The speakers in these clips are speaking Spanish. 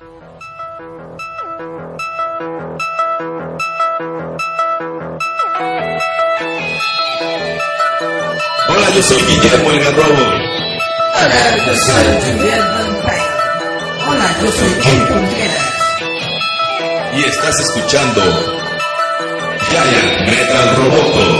Hola, yo soy Guillermo el Garrobo. Hola, yo soy Julián Vampire. Hola, yo soy Ken Contreras. Y estás escuchando Giant Metal Roboto.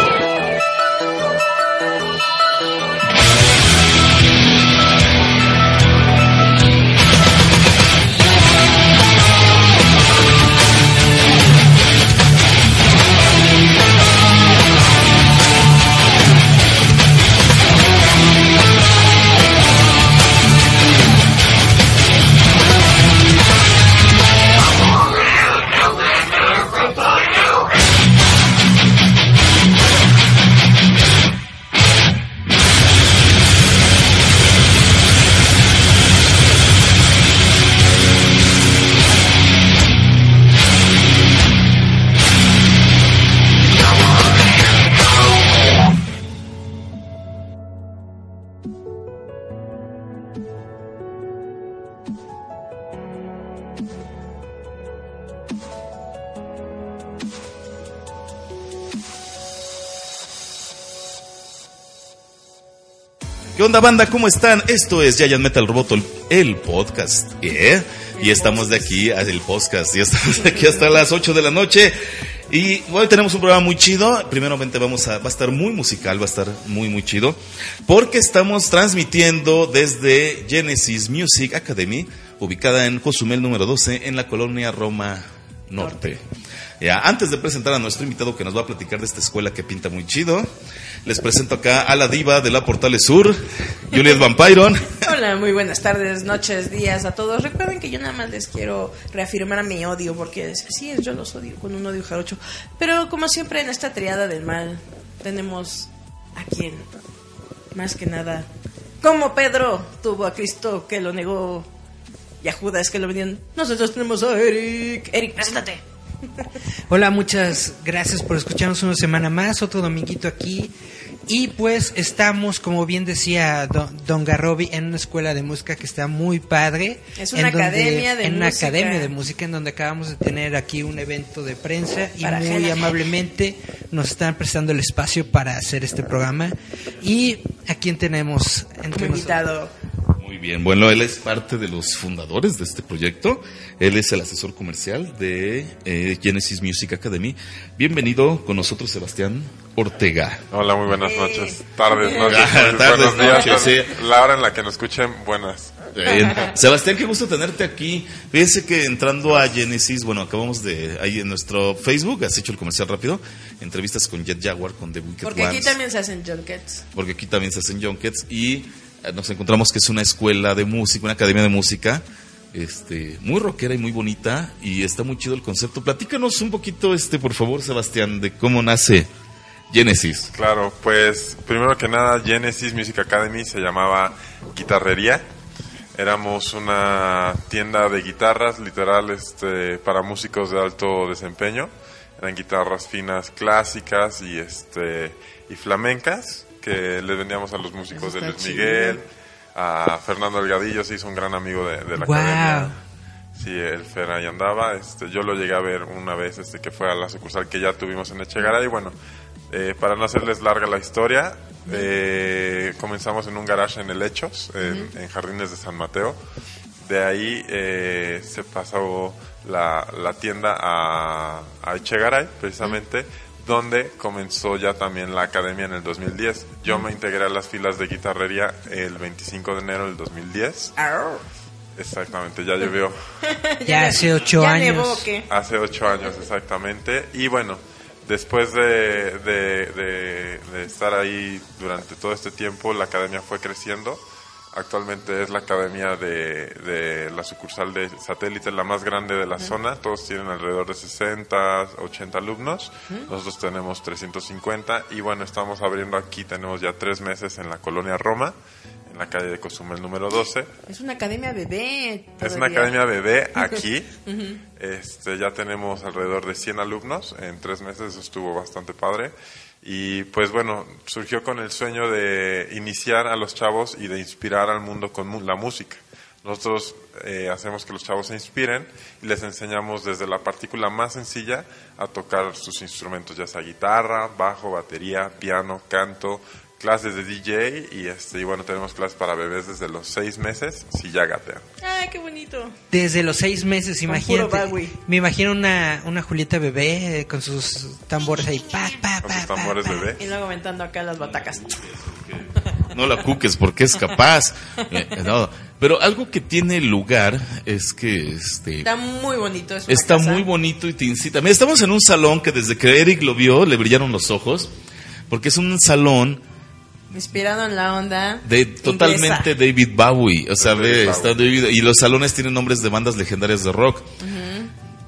Onda banda? ¿Cómo están? Esto es Giant Metal Roboto, el, el podcast. ¿eh? Y estamos de aquí, el podcast, y estamos de aquí hasta las 8 de la noche. Y hoy tenemos un programa muy chido. Primeramente vamos a, va a estar muy musical, va a estar muy, muy chido. Porque estamos transmitiendo desde Genesis Music Academy, ubicada en Cozumel número 12, en la colonia Roma Norte. Ya, antes de presentar a nuestro invitado que nos va a platicar de esta escuela que pinta muy chido, les presento acá a la diva de la Portales Sur, Juliet Vampiron. Hola, muy buenas tardes, noches, días a todos. Recuerden que yo nada más les quiero reafirmar mi odio, porque es, yo los odio con un odio jarocho. Pero como siempre en esta triada del mal, tenemos a quien, más que nada, como Pedro tuvo a Cristo que lo negó y a Judas que lo vendían, nosotros tenemos a Eric. Eric, preséntate. Hola, muchas gracias por escucharnos una semana más, otro dominguito aquí. Y pues estamos, como bien decía Don, Don Garrobi, en una escuela de música que está muy padre. Es una en donde- academia de En una música. academia de música en donde acabamos de tener aquí un evento de prensa y Para muy amablemente nos están prestando el espacio para hacer este programa. Y a quién tenemos entre nosotros? invitado. Bien, bueno, él es parte de los fundadores de este proyecto. Él es el asesor comercial de eh, Genesis Music Academy. Bienvenido con nosotros, Sebastián Ortega. Hola, muy buenas noches. Tardes, noches. Tardes, buenos días. noches, sí. La hora en la que nos escuchen, buenas. Bien. Sebastián, qué gusto tenerte aquí. Fíjense que entrando a Genesis, bueno, acabamos de, ahí en nuestro Facebook, has hecho el comercial rápido, entrevistas con Jet Jaguar, con The Wicked Porque aquí también se hacen junkets. porque aquí también se hacen junkets y nos encontramos que es una escuela de música, una academia de música, este, muy rockera y muy bonita y está muy chido el concepto. Platícanos un poquito, este, por favor, Sebastián, de cómo nace Genesis. Claro, pues primero que nada, Genesis Music Academy se llamaba Guitarrería. Éramos una tienda de guitarras, literal, este, para músicos de alto desempeño. Eran guitarras finas clásicas y este y flamencas que les vendíamos a los músicos de Luis chido. Miguel, a Fernando Delgadillo, se hizo un gran amigo de, de la academia. Sí, el Fer ahí andaba. Este, yo lo llegué a ver una vez este, que fue a la sucursal que ya tuvimos en Echegaray. Y bueno, eh, para no hacerles larga la historia, eh, comenzamos en un garage en el Hechos, en, en Jardines de San Mateo. De ahí eh, se pasó la, la tienda a, a Echegaray, precisamente, donde comenzó ya también la academia en el 2010. Yo me integré a las filas de guitarrería el 25 de enero del 2010. Arr. Exactamente, ya llovió Ya hace ocho ya años. hace ocho años exactamente. Y bueno, después de, de, de- de estar ahí durante todo este tiempo, la academia fue creciendo. Actualmente es la academia de, de la sucursal de satélite, la más grande de la zona. Todos tienen alrededor de 60, 80 alumnos. Nosotros tenemos 350. Y bueno, estamos abriendo aquí, tenemos ya tres meses en la colonia Roma, en la calle de Cozumel número 12. Es una academia bebé. Es una academia bebé aquí. este, ya tenemos alrededor de 100 alumnos en tres meses, eso estuvo bastante padre. Y pues bueno, surgió con el sueño de iniciar a los chavos y de inspirar al mundo con la música. Nosotros eh, hacemos que los chavos se inspiren y les enseñamos desde la partícula más sencilla a tocar sus instrumentos, ya sea guitarra, bajo, batería, piano, canto, clases de DJ y este y bueno tenemos clases para bebés desde los seis meses si ya gatean. Ay, qué bonito. Desde los seis meses, imagínate. Me imagino una, una Julieta bebé eh, con sus tambores ahí. Pa, pa, Con pa, sus pa, tambores pa. bebé. Y luego aventando acá las batacas. No la cuques porque es capaz. Eh, no, Pero algo que tiene el lugar es que este Está muy bonito. Es está casa. muy bonito y te incita. Mira, estamos en un salón que desde que Eric lo vio le brillaron los ojos porque es un salón Inspirado en la onda. de totalmente David Bowie, o sea, David ve, Bowie. está David- y los salones tienen nombres de bandas legendarias de rock.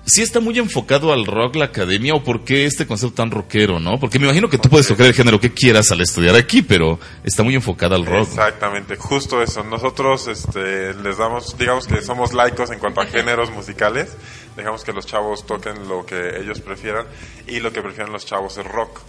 Sí está muy enfocado al rock la academia o por qué este concepto tan rockero, ¿no? Porque me imagino que tú puedes tocar el género que quieras al estudiar aquí, pero está muy enfocada al rock. Exactamente, justo eso. Nosotros este, les damos, digamos que somos laicos en cuanto a géneros musicales. Dejamos que los chavos toquen lo que ellos prefieran y lo que prefieren los chavos es rock.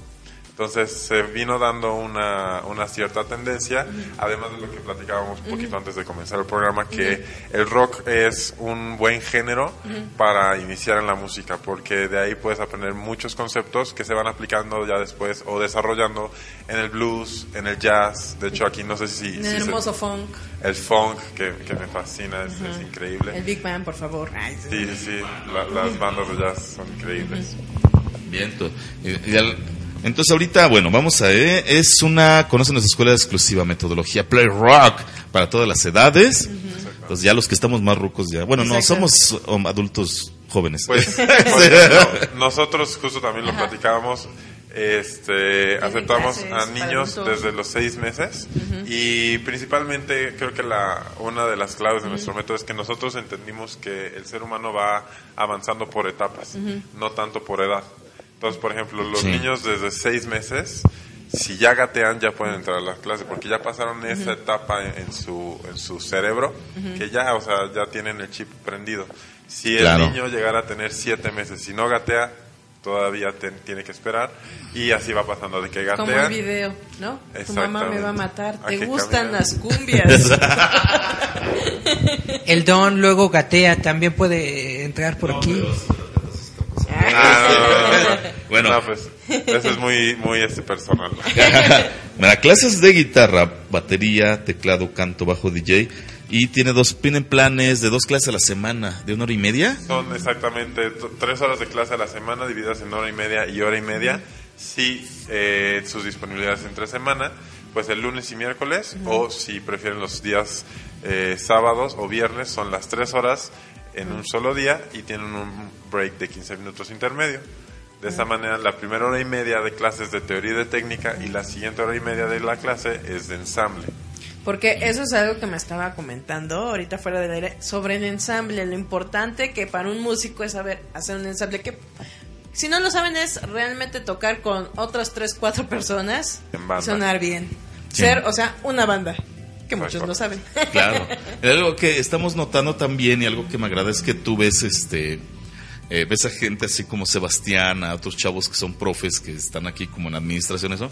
Entonces se vino dando una, una cierta tendencia, además de lo que platicábamos un poquito antes de comenzar el programa, que el rock es un buen género para iniciar en la música, porque de ahí puedes aprender muchos conceptos que se van aplicando ya después o desarrollando en el blues, en el jazz. De hecho, aquí no sé si... En si el se- hermoso funk. el funk, que, que me fascina, es, es increíble. El Big Bang, por favor. Ay, sí. Sí, sí, la- las bandas de jazz son increíbles. Bien, to- y- y al- entonces ahorita, bueno, vamos a ver, es una, conocen nuestra escuela de exclusiva metodología Play Rock para todas las edades. Entonces ya los que estamos más rucos ya, bueno, no, somos um, adultos jóvenes. Pues, por ejemplo, nosotros justo también lo platicábamos, este, aceptamos a niños desde los seis meses. Y principalmente creo que la, una de las claves de nuestro método es que nosotros entendimos que el ser humano va avanzando por etapas, no tanto por edad. Entonces, por ejemplo, los Sí. niños desde seis meses, si ya gatean, ya pueden entrar a las clases, porque ya pasaron esa etapa en, en su, en su cerebro, que ya, o sea, ya tienen el chip prendido. Si el Claro. niño llegara a tener siete meses y no gatea, todavía ten- tiene que esperar, y así va pasando de que Como el video, ¿no? Tu mamá me va a matar. ¿Te gustan caminar. las cumbias? El don luego gatea, también puede entrar por aquí. Ah, no, no, no. Bueno. No, pues, eso es muy, muy este personal. Mira, clases de guitarra, batería, teclado, canto, bajo DJ y tiene dos, tienen planes de dos clases a la semana, de una hora y media. Son exactamente tres horas de clase a la semana, divididas en hora y media y hora y media. Si eh, sus disponibilidades entre semana, pues el lunes y miércoles, o si prefieren los días eh, sábados o viernes, son las tres horas en un solo día y tienen un break de 15 minutos intermedio. De esta manera, la primera hora y media de clases de teoría y de técnica y la siguiente hora y media de la clase es de ensamble. Porque eso es algo que me estaba comentando ahorita fuera del aire sobre el ensamble. Lo importante que para un músico es saber hacer un ensamble. Que si no lo saben es realmente tocar con otras tres, cuatro personas En banda. y sonar bien. Sí. Ser, o sea, una banda. Que muchos no saben. Claro. Algo que estamos notando también y algo que me agrada es que tú ves este eh, ves a gente así como Sebastián, a otros chavos que son profes que están aquí como en administración eso.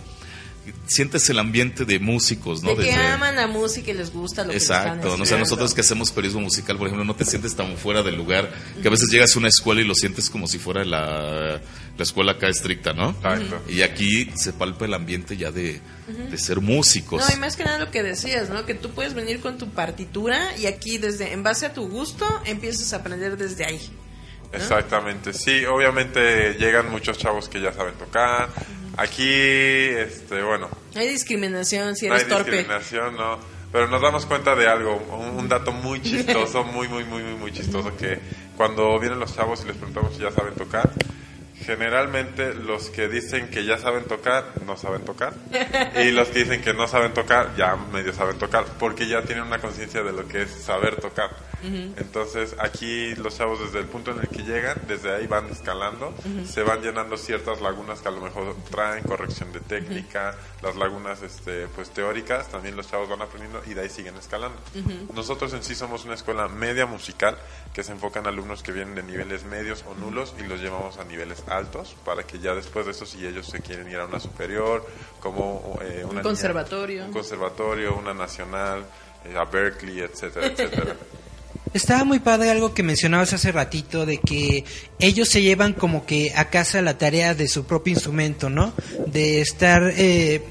Sientes el ambiente de músicos, ¿no? de que Desde- aman la música y les gusta lo que Exacto, están no sé, haciendo. nosotros que hacemos periodismo musical, por ejemplo, no te sientes tan fuera del lugar, que a veces llegas a una escuela y lo sientes como si fuera la, la escuela acá estricta, ¿no? Exacto. Y aquí se palpa el ambiente ya de, de ser músicos. No, y más que nada lo que decías, ¿no? Que tú puedes venir con tu partitura y aquí desde, en base a tu gusto, empiezas a aprender desde ahí. Exactamente, sí, obviamente llegan muchos chavos que ya saben tocar. Aquí, este, bueno, No hay discriminación si no hay eres torpe. discriminación, no. Pero nos damos cuenta de algo, un, un dato muy chistoso, muy, muy, muy, muy, muy chistoso, que cuando vienen los chavos y les preguntamos si ya saben tocar, generalmente los que dicen que ya saben tocar, no saben tocar. Y los que dicen que no saben tocar, ya medio saben tocar, porque ya tienen una conciencia de lo que es saber tocar. Entonces, aquí los chavos desde el punto en el que llegan, desde ahí van escalando, se van llenando ciertas lagunas que a lo mejor traen, corrección de técnica, las lagunas este, pues teóricas, también los chavos van aprendiendo y de ahí siguen escalando. Nosotros en sí somos una escuela media musical que se enfoca en alumnos que vienen de niveles medios o nulos y los llevamos a niveles altos para que ya después de eso, si ellos se quieren ir a una superior, como eh, una niña- conservatorio. un conservatorio, una nacional, eh, a Berkeley, etcétera, etcétera. Estaba muy padre algo que mencionabas hace ratito de que ellos se llevan como que a casa la tarea de su propio instrumento, ¿no? De estar, eh,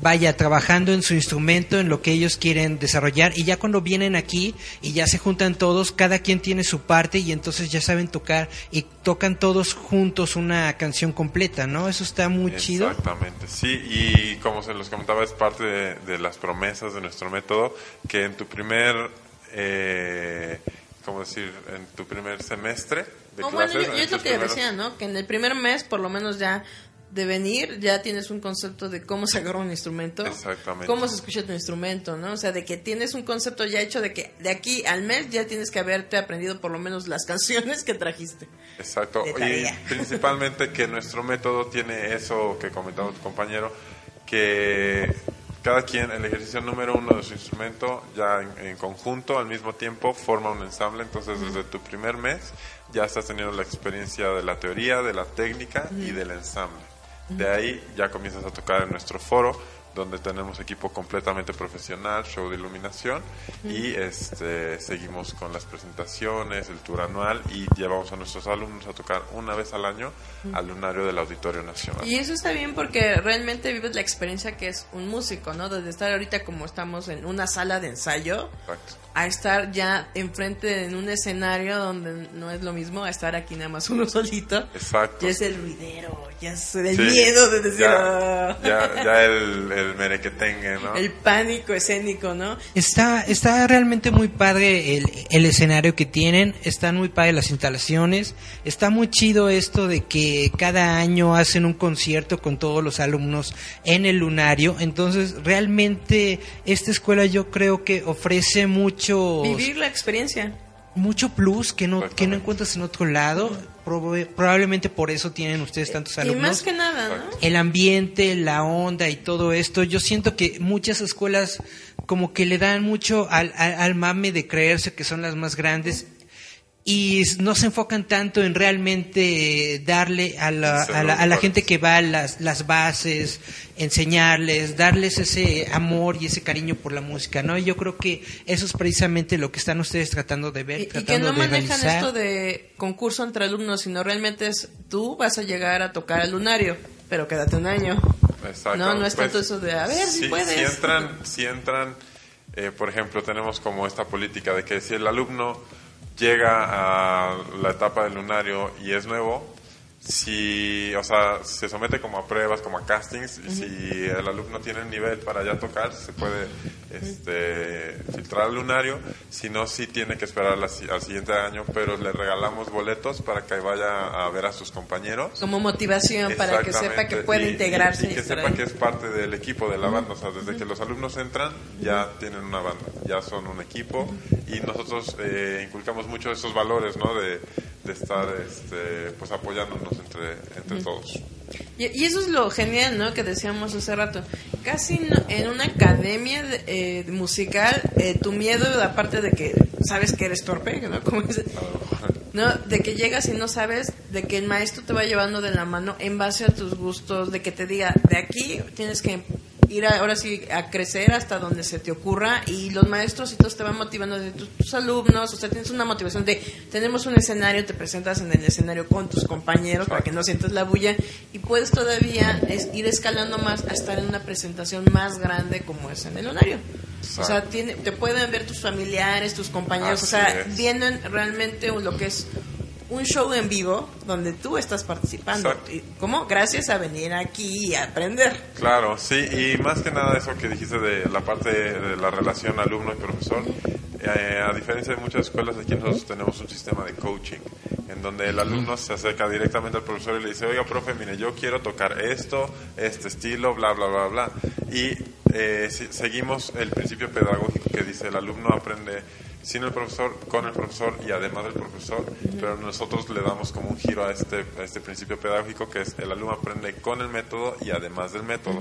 vaya, trabajando en su instrumento, en lo que ellos quieren desarrollar y ya cuando vienen aquí y ya se juntan todos, cada quien tiene su parte y entonces ya saben tocar y tocan todos juntos una canción completa, ¿no? Eso está muy chido. Exactamente, sí, y como se los comentaba, es parte de, de las promesas de nuestro método, que en tu primer, eh, ¿cómo decir? En tu primer semestre de No, bueno, clases, yo, es lo que primeros- decía, ¿no? Que en el primer mes, por lo menos ya de venir, ya tienes un concepto de cómo se agarra un instrumento. Exactamente. Cómo se escucha tu instrumento, ¿no? O sea, de que tienes un concepto ya hecho de que de aquí al mes ya tienes que haberte aprendido por lo menos las canciones que trajiste. Exacto, y principalmente que nuestro método tiene eso que comentaba tu compañero, que cada quien, el ejercicio número uno de su instrumento, ya en, en conjunto, al mismo tiempo, forma un ensamble, entonces desde tu primer mes ya estás teniendo la experiencia de la teoría, de la técnica y del ensamble. De ahí ya comienzas a tocar en nuestro foro, donde tenemos equipo completamente profesional, show de iluminación y este seguimos con las presentaciones, el tour anual y llevamos a nuestros alumnos a tocar una vez al año al lunario del Auditorio Nacional. Y eso está bien porque realmente vives la experiencia que es un músico, ¿no? Desde estar ahorita como estamos en una sala de ensayo Exacto. A estar ya enfrente en un escenario donde no es lo mismo a estar aquí nada más uno solito. Exacto. Ya es el ruidero, ya es el Sí, miedo de decir ya, "Ah". ya, ya el, el merequetengue, ¿no? el pánico escénico, ¿no? Está, está realmente muy padre el, el escenario que tienen, están muy padre las instalaciones, está muy chido esto de que cada año hacen un concierto con todos los alumnos en el lunario, entonces realmente esta escuela yo creo que ofrece mucho Vivir la experiencia. mucho plus que no, que no encuentras en otro lado, probablemente por eso tienen ustedes tantos Y alumnos. más que nada, ¿no? el ambiente, la onda y todo esto, yo siento que muchas escuelas como que le dan mucho al, al, al mame de creerse que son las más grandes y no se enfocan tanto en realmente darle a la, a la, a la gente que va las, las bases, enseñarles, darles ese amor y ese cariño por la música, ¿no? Y yo creo que eso es precisamente lo que están ustedes tratando de ver, Y, y que tratando no de manejan realizar. esto de concurso entre alumnos, sino realmente es tú vas a llegar a tocar al lunario, pero quédate un año. Exacto. No, no es Pues, tanto eso de, a ver, si puedes. Si entran, si entran eh, por ejemplo, tenemos como esta política de que si el alumno llega a la etapa del lunario y es nuevo, si, o sea, se somete como a pruebas, como a castings, y si el alumno tiene el nivel para ya tocar, se puede este, filtrar al lunario, si no, sí tiene que esperar la al siguiente año, pero le regalamos boletos para que vaya a ver a sus compañeros. Como motivación para que sepa que puede Y- integrarse. Y, y que sepa que es parte del equipo de la banda. O sea, desde que los alumnos entran, ya tienen una banda, ya son un equipo. Y nosotros eh, inculcamos mucho esos valores, ¿no? De, de estar este, pues apoyándonos entre, entre todos. Y, y eso es lo genial, ¿no? Que decíamos hace rato. Casi no- en una academia de- eh, musical, eh, tu miedo, aparte de que sabes que eres torpe, ¿no? Como ¿no? De que llegas y no sabes, de que el maestro te va llevando de la mano en base a tus gustos, de que te diga, de aquí tienes que ir a- ahora sí a crecer hasta donde se te ocurra y los maestros y todos te van motivando de tus, tus alumnos, o sea, tienes una motivación de tenemos un escenario, te presentas en el escenario con tus compañeros para que no sientas la bulla y puedes todavía ir escalando más a estar en una presentación más grande como es en el lunario. O sea, Exacto. tiene, te pueden ver tus familiares, tus compañeros, o Así sea, es. vienen realmente lo que es un show en vivo donde tú estás participando. Exacto. Y, ¿Cómo? Gracias a venir aquí y aprender. Claro, sí, y más que nada eso que dijiste de la parte de la relación alumno y profesor, eh, a diferencia de muchas escuelas, aquí nosotros tenemos un sistema de coaching, en donde el alumno se acerca directamente al profesor y le dice, oiga, profe, mire, yo quiero tocar esto, este estilo, bla, bla, bla, bla. Y eh, si- seguimos el principio pedagógico que dice, el alumno aprende sin el profesor, con el profesor y además del profesor, pero nosotros le damos como un giro a este, a este principio pedagógico que es el alumno aprende con el método y además del método.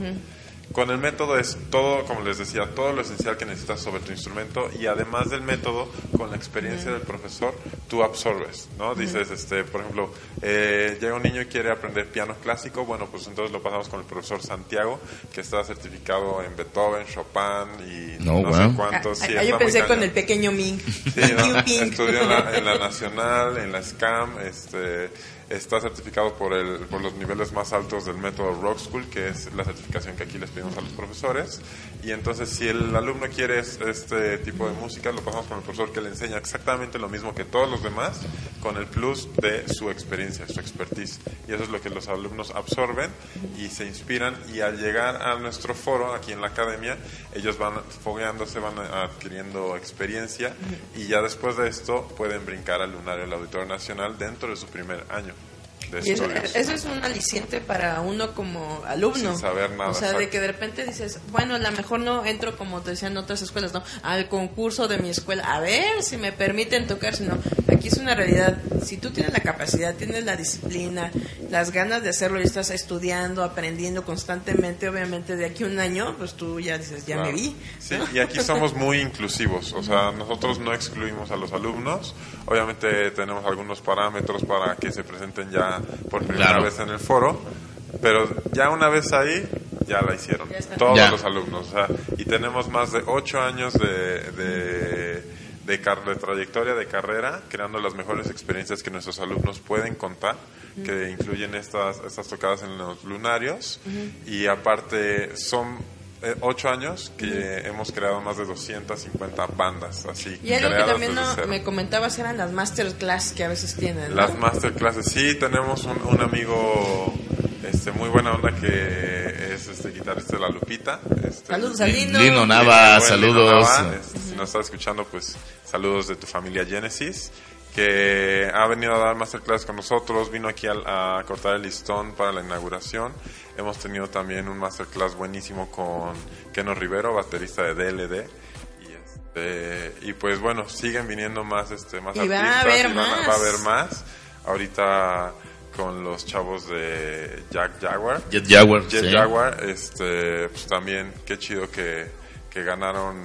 Con el método es todo, como les decía, todo lo esencial que necesitas sobre tu instrumento y además del método, con la experiencia del profesor, tú absorbes, ¿no? Dices, este, por ejemplo, eh, llega un niño y quiere aprender piano clásico, bueno, pues entonces lo pasamos con el profesor Santiago, que está certificado en Beethoven, Chopin y No, no, wow. sé cuántos. Ah, sí, ah, yo pensé con el pequeño Ming. Sí, no, estudió en la, en la Nacional, en la SCAM, este, está certificado por, el, por los niveles más altos del método Rock School, que es la certificación que aquí les pedimos a los profesores. Y entonces, si el alumno quiere es- este tipo de música, lo pasamos con el profesor que le enseña exactamente lo mismo que todos los demás, con el plus de su experiencia, su expertise. Y eso es lo que los alumnos absorben y se inspiran. Y al llegar a nuestro foro aquí en la academia, ellos van fogueándose, van adquiriendo experiencia y ya después de esto pueden brincar al lunario del Auditorio Nacional dentro de su primer año Y eso, es un aliciente para uno como alumno. Sin saber nada, O sea, de que de repente dices, bueno, a lo mejor no entro como te decían otras escuelas, ¿no? Al concurso de mi escuela, a ver si me permiten tocar, sino aquí es una realidad. Si tú tienes la capacidad, tienes la disciplina, las ganas de hacerlo y estás estudiando, aprendiendo constantemente, obviamente de aquí a un año, pues tú ya dices, ya Claro. me vi. Sí, y aquí somos muy inclusivos, o sea, nosotros no excluimos a los alumnos, obviamente tenemos algunos parámetros para que se presenten ya por primera Claro. vez en el foro, pero ya una vez ahí, ya la hicieron, Ya todos Ya. los alumnos, o sea, y tenemos más de ocho años de... de de, car- de trayectoria de carrera, creando las mejores experiencias que nuestros alumnos pueden contar, que incluyen estas, estas tocadas en los lunarios, y aparte son ocho años que hemos creado más de 250 bandas así Y algo que también no, me comentabas eran las masterclass que a veces tienen. ¿no? Las masterclasses, sí, tenemos un, un amigo este, muy buena onda que es este guitarrista de La Lupita. Este, Saludos a Lino. Lino Nava, saludos. Lino Nava, este, Si nos está escuchando, pues saludos de tu familia Genesis, que ha venido a dar masterclass con nosotros, vino aquí a, a cortar el listón para la inauguración. Hemos tenido también un masterclass buenísimo con Keno Rivero, baterista de DLD. Y, este, y pues bueno, siguen viniendo más, este, más Y va a artistas haber y van a- más. va a haber más. Ahorita con los chavos de Jack Jaguar. Jet Jaguar. Jet sí. Jaguar, este, pues también qué chido que, que ganaron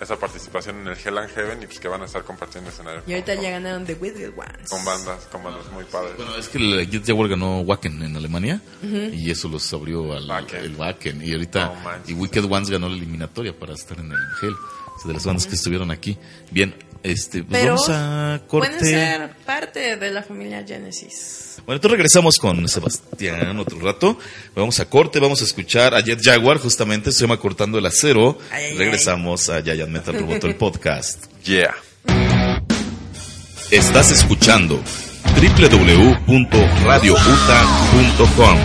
esa participación en el Hell and Heaven y pues que van a estar compartiendo escenario Y ahorita con, ya ganaron The Wicked Ones. con bandas, con bandas muy padres. Bueno, es que el Jet Jaguar ganó Wacken en Alemania y eso los abrió al Wacken. el Wacken. Y ahorita, No manches. y Wicked Ones ganó la eliminatoria para estar en el Hell. Es de las bandas que estuvieron aquí. Bien, este, pues Pero vamos a corte. pueden ser parte de la familia Genesis. Bueno, entonces regresamos con Sebastián otro rato. Vamos a corte, vamos a escuchar a Jet Jaguar, justamente se llama Cortando el Acero. Ay, ay, regresamos a Giant Metal Roboto, el podcast. Yeah. Estás escuchando www.radiouta.com.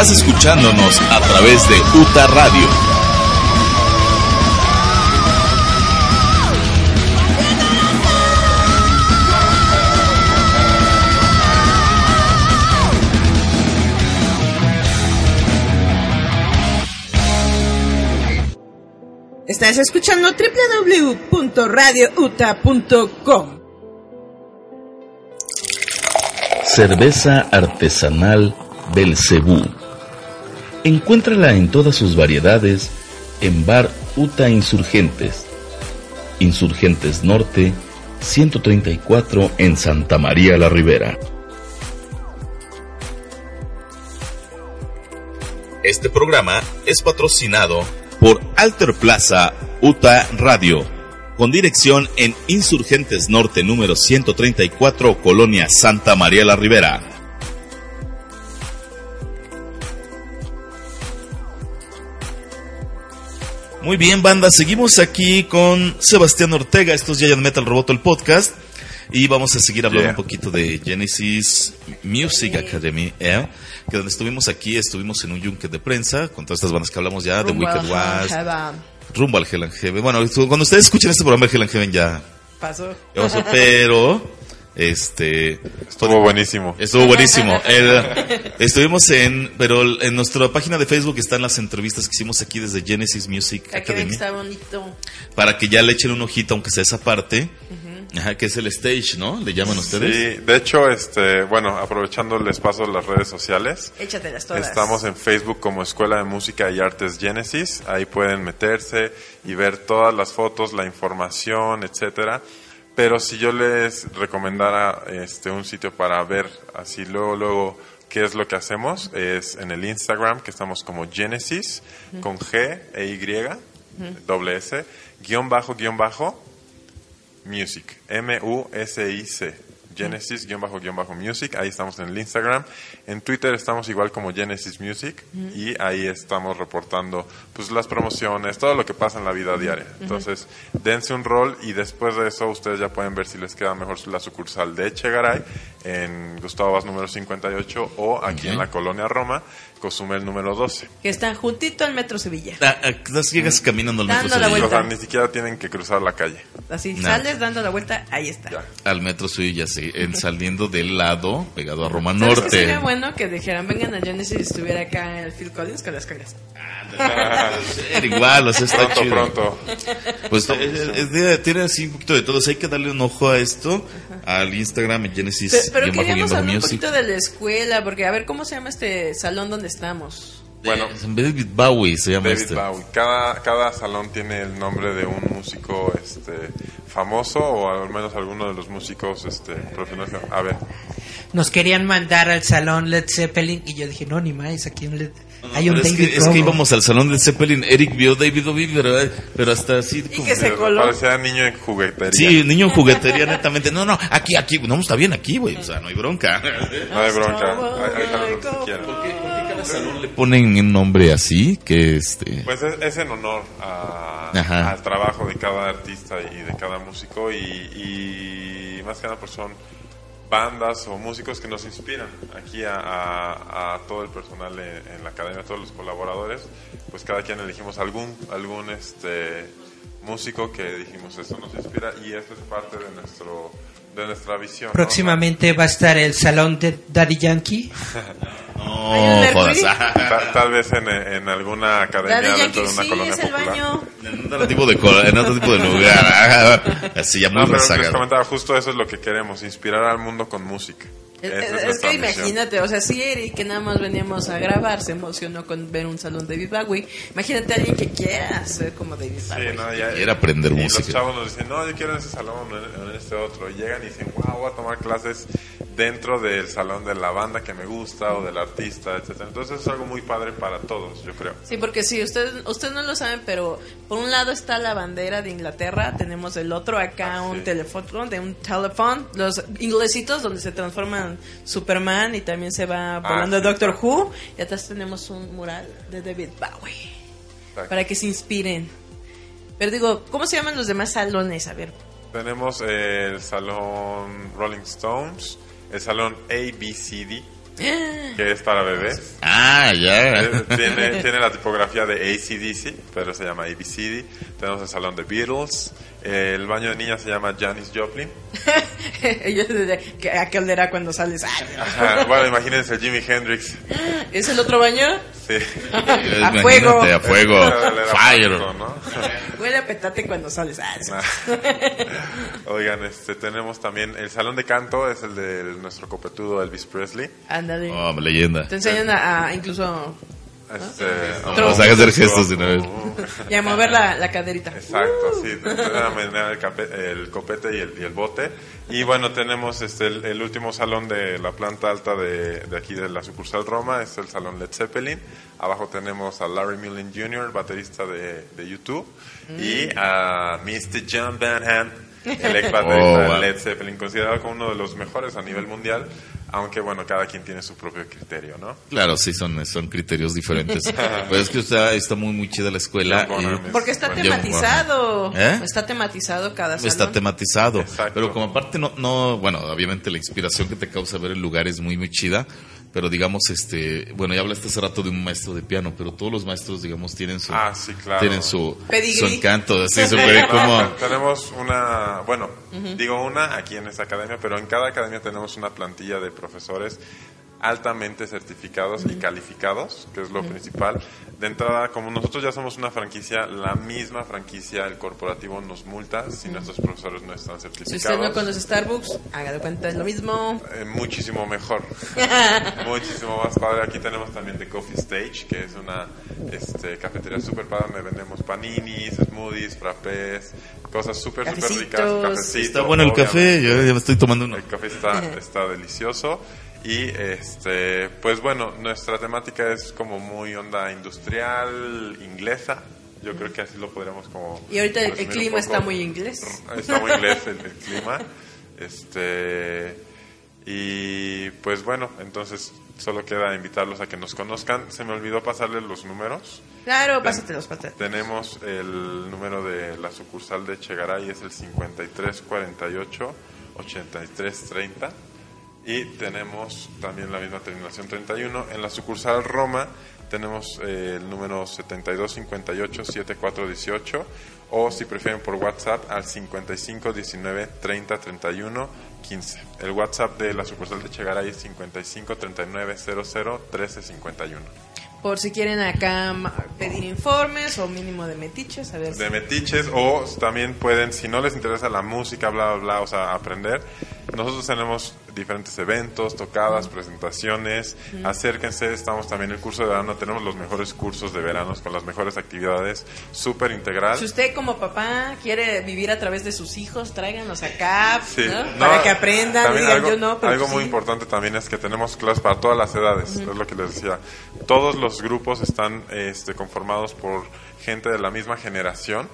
Estás escuchándonos a través de UTA Radio. Estás escuchando www.radiouta.com. Cerveza artesanal Belcebú. Encuéntrala en todas sus variedades en Bar Uta Insurgentes. Insurgentes Norte, 134 en Santa María la Ribera. Este programa es patrocinado por Alter Plaza Uta Radio, con dirección en Insurgentes Norte número 134, Colonia Santa María la Ribera. Muy bien, banda, seguimos aquí con Sebastián Ortega, esto es Giant Metal Roboto, el podcast, y vamos a seguir hablando Yeah. un poquito de Genesis Music Academy, ¿eh? que donde estuvimos aquí, estuvimos en un yunque de prensa con todas estas bandas que hablamos ya, Rumbo Wicked Java. rumbo al Hell and Heaven. Bueno, cuando ustedes escuchen este programa de Hell and Heaven ya, Pasó. ya pasó, pero este Estuvo buenísimo. Estuvo buenísimo. El- estuvimos en, pero en nuestra página de Facebook están las entrevistas que hicimos aquí desde Genesis Music Para que Academy está bonito. para que ya le echen un ojito, aunque sea esa parte, Ajá, que es el stage, ¿no? Le llaman ustedes. Sí, de hecho, este, bueno, aprovechando el espacio de las redes sociales, Échatelas todas. Estamos en Facebook como Escuela de Música y Artes Genesis. Ahí pueden meterse y ver todas las fotos, la información, etcétera. Pero si yo les recomendara este un sitio para ver así luego luego qué es lo que hacemos es en el Instagram que estamos como Genesis con G e Y doble S guion bajo guion bajo Music, M-U-S-I-C, Genesis, guion bajo, guion bajo, Music, ahí estamos en el Instagram. En Twitter estamos igual como Genesis Music y ahí estamos reportando pues las promociones, todo lo que pasa en la vida diaria. Entonces, dense un rol y después de eso ustedes ya pueden ver si les queda mejor la sucursal de Echegaray en Gustavo Vaz número 58 o aquí en la colonia Roma, Cozumel número 12. Que está juntito al Metro Sevilla. Ah, ah, las llegas caminando al metro Dando la Sevilla. O sea, vuelta. ni siquiera tienen que cruzar la calle. Así, Nada. sales dando la vuelta, ahí está. Ya. Al metro Sevilla, sí, en saliendo del lado, pegado a Roma ¿Sabes qué Norte. sería bueno que dijeran, vengan a Genesis y estuviera acá el Phil Collins con las caras? Era igual, o sea, está Pronto, chido. pronto. Pues eh, eh, tiene así un poquito de todo. O sea, hay que darle un ojo a esto, al Instagram en Genesis. Pero, pero queríamos hablar un poquito de la escuela, porque a ver, ¿cómo se llama este salón donde estamos? Bueno, David Bowie se llama David este. Bowie. Cada, cada salón tiene el nombre de un músico este, famoso o al menos alguno de los músicos este, profesionales. A ver, Nos querían mandar al salón Led Zeppelin y yo dije, no, ni más, aquí un Led- No, hay un es, David que, es que íbamos al salón de Zeppelin. Eric vio David Bowie, pero, pero hasta así. Y como- que se coló. parecía niño en juguetería. Sí, niño en juguetería, netamente. No, no, aquí, aquí. No, está bien aquí, güey. O sea, no hay bronca. No hay bronca. Hay, hay se quieran. ¿Por qué cada salón le ponen un nombre así? Que este. Pues es, es en honor a- al trabajo de cada artista y de cada músico y, y más que nada pues son bandas o músicos que nos inspiran aquí a, a- a todo el personal en, en la academia, a todos los colaboradores, pues cada quien elegimos algún algún este músico que dijimos esto nos inspira y esto es parte de nuestro de nuestra visión. ¿no? Próximamente va a estar el salón de Daddy Yankee. No. Tal, tal vez en, en alguna academia de dentro de una sí, colonia popular. baño. En otro tipo de, en otro tipo de lugar. Así ya muy No, pero les rezagado. comentaba, justo eso es lo que queremos, inspirar al mundo con música. Es, es- es que misión. imagínate, o sea, si Eric, que nada más veníamos a grabar, se emocionó con ver un salón de David Bowie. Imagínate a alguien que quiera ser como David Sí, Bowie. no, ya- Quiere aprender y música. los chavos nos dicen, no, yo quiero en ese salón o en, en este otro. Y llegan y dicen, wow, voy a tomar clases dentro del salón de la banda que me gusta o del artista, etcétera Entonces es algo muy padre para todos, yo creo. Sí, porque sí, ustedes ustedes no lo saben, pero por un lado está la bandera de Inglaterra, tenemos el otro acá Ah, un sí. teléfono de un teléfono, los inglesitos donde se transforman Superman y también se va volando Ah, sí, Doctor. Who, y atrás tenemos un mural de David Bowie Exacto. para que se inspiren. Pero digo, ¿cómo se llaman los demás salones? A ver. Tenemos el salón Rolling Stones, el salón ABCD, que es para bebés. Ah, ya. Tiene, tiene la tipografía de ACDC, pero se llama ABCD. Tenemos el salón de Beatles. El baño de niñas se llama Janis Joplin. ¿A qué olerá cuando sales? Ajá, bueno, imagínense el Jimi Hendrix. ¿Es el otro baño? Sí. A fuego. A fuego. Fire. Huele a petate cuando sales. Ah. Oigan, este, tenemos también el salón de canto, es el de nuestro copetudo Elvis Presley. Ándale. Oh, leyenda. Te enseñan a, a incluso Este, Vamos a hacer gestos de una vez. y a mover la, la caderita. Exacto, sí, te enseñan a menear el, el copete y el, y el bote. Y bueno, tenemos este el, el último salón de la planta alta de, de aquí de la sucursal Roma, es el salón Led Zeppelin. Abajo tenemos a Larry Mullen Jr., baterista de, de YouTube, y a Mr. John Banham, el ex baterista Oh, de wow. Led Zeppelin, considerado como uno de los mejores a nivel mundial, aunque bueno, cada quien tiene su propio criterio, ¿no? Claro, sí, son, son criterios diferentes. pues es que está, está muy, muy chida la escuela. Y- Porque está Bueno, tematizado. ¿Eh? Está tematizado cada salón. Está tematizado. Exacto. Pero como aparte no, no, bueno, obviamente la inspiración que te causa ver el lugar es muy, muy chida. Pero digamos, este, bueno, ya hablaste hace rato de un maestro de piano, pero todos los maestros, digamos, tienen su, Ah, sí, claro. tienen su, su encanto, así, como, No, tenemos una, bueno, digo una aquí en esta academia, pero en cada academia tenemos una plantilla de profesores altamente certificados y calificados, que es lo principal. De entrada, como nosotros ya somos una franquicia, la misma franquicia, el corporativo nos multa si nuestros profesores no están Si certificados. usted no conoce Starbucks, haga de cuenta, es lo mismo. Eh, muchísimo mejor. muchísimo más padre. Aquí tenemos también The Coffee Stage, que es una este, cafetería súper padre donde vendemos paninis, smoothies, frappés, cosas súper, súper ricas. Cafecitos. Cafecito, está bueno el café, obviamente. yo ya me estoy tomando uno. El café está, está delicioso. Y este, pues bueno, nuestra temática es como muy onda industrial, inglesa. Yo creo que así lo podríamos como. Y ahorita el, clima está muy inglés. Está muy inglés el, el clima. Este y pues bueno, entonces solo queda invitarlos a que nos conozcan. Se me olvidó pasarles los números. Claro, pásatelos, pásatelos. Tenemos el número de la sucursal de Chegaray es el 5348 8330 y tenemos también la misma terminación 31. En la sucursal Roma tenemos eh, el número 7258 7418 o si prefieren por WhatsApp al 5519 30 31 15. El WhatsApp de la sucursal de Chegaray es 5539 00 13 51. Por si quieren acá pedir informes o mínimo de metiches, a ver si- de metiches o también pueden, si no les interesa la música, bla, bla, bla, o sea, aprender, nosotros tenemos diferentes eventos, tocadas, presentaciones, acérquense, estamos también en el curso de verano, tenemos los mejores cursos de veranos con las mejores actividades, súper integral. Si usted como papá quiere vivir a través de sus hijos, tráiganlos acá, Sí, ¿no? no, Para que aprendan, digan algo, yo no, pero algo muy sí. importante también es que tenemos clases para todas las edades, es lo que les decía. Todos los grupos están este, conformados por gente de la misma generación,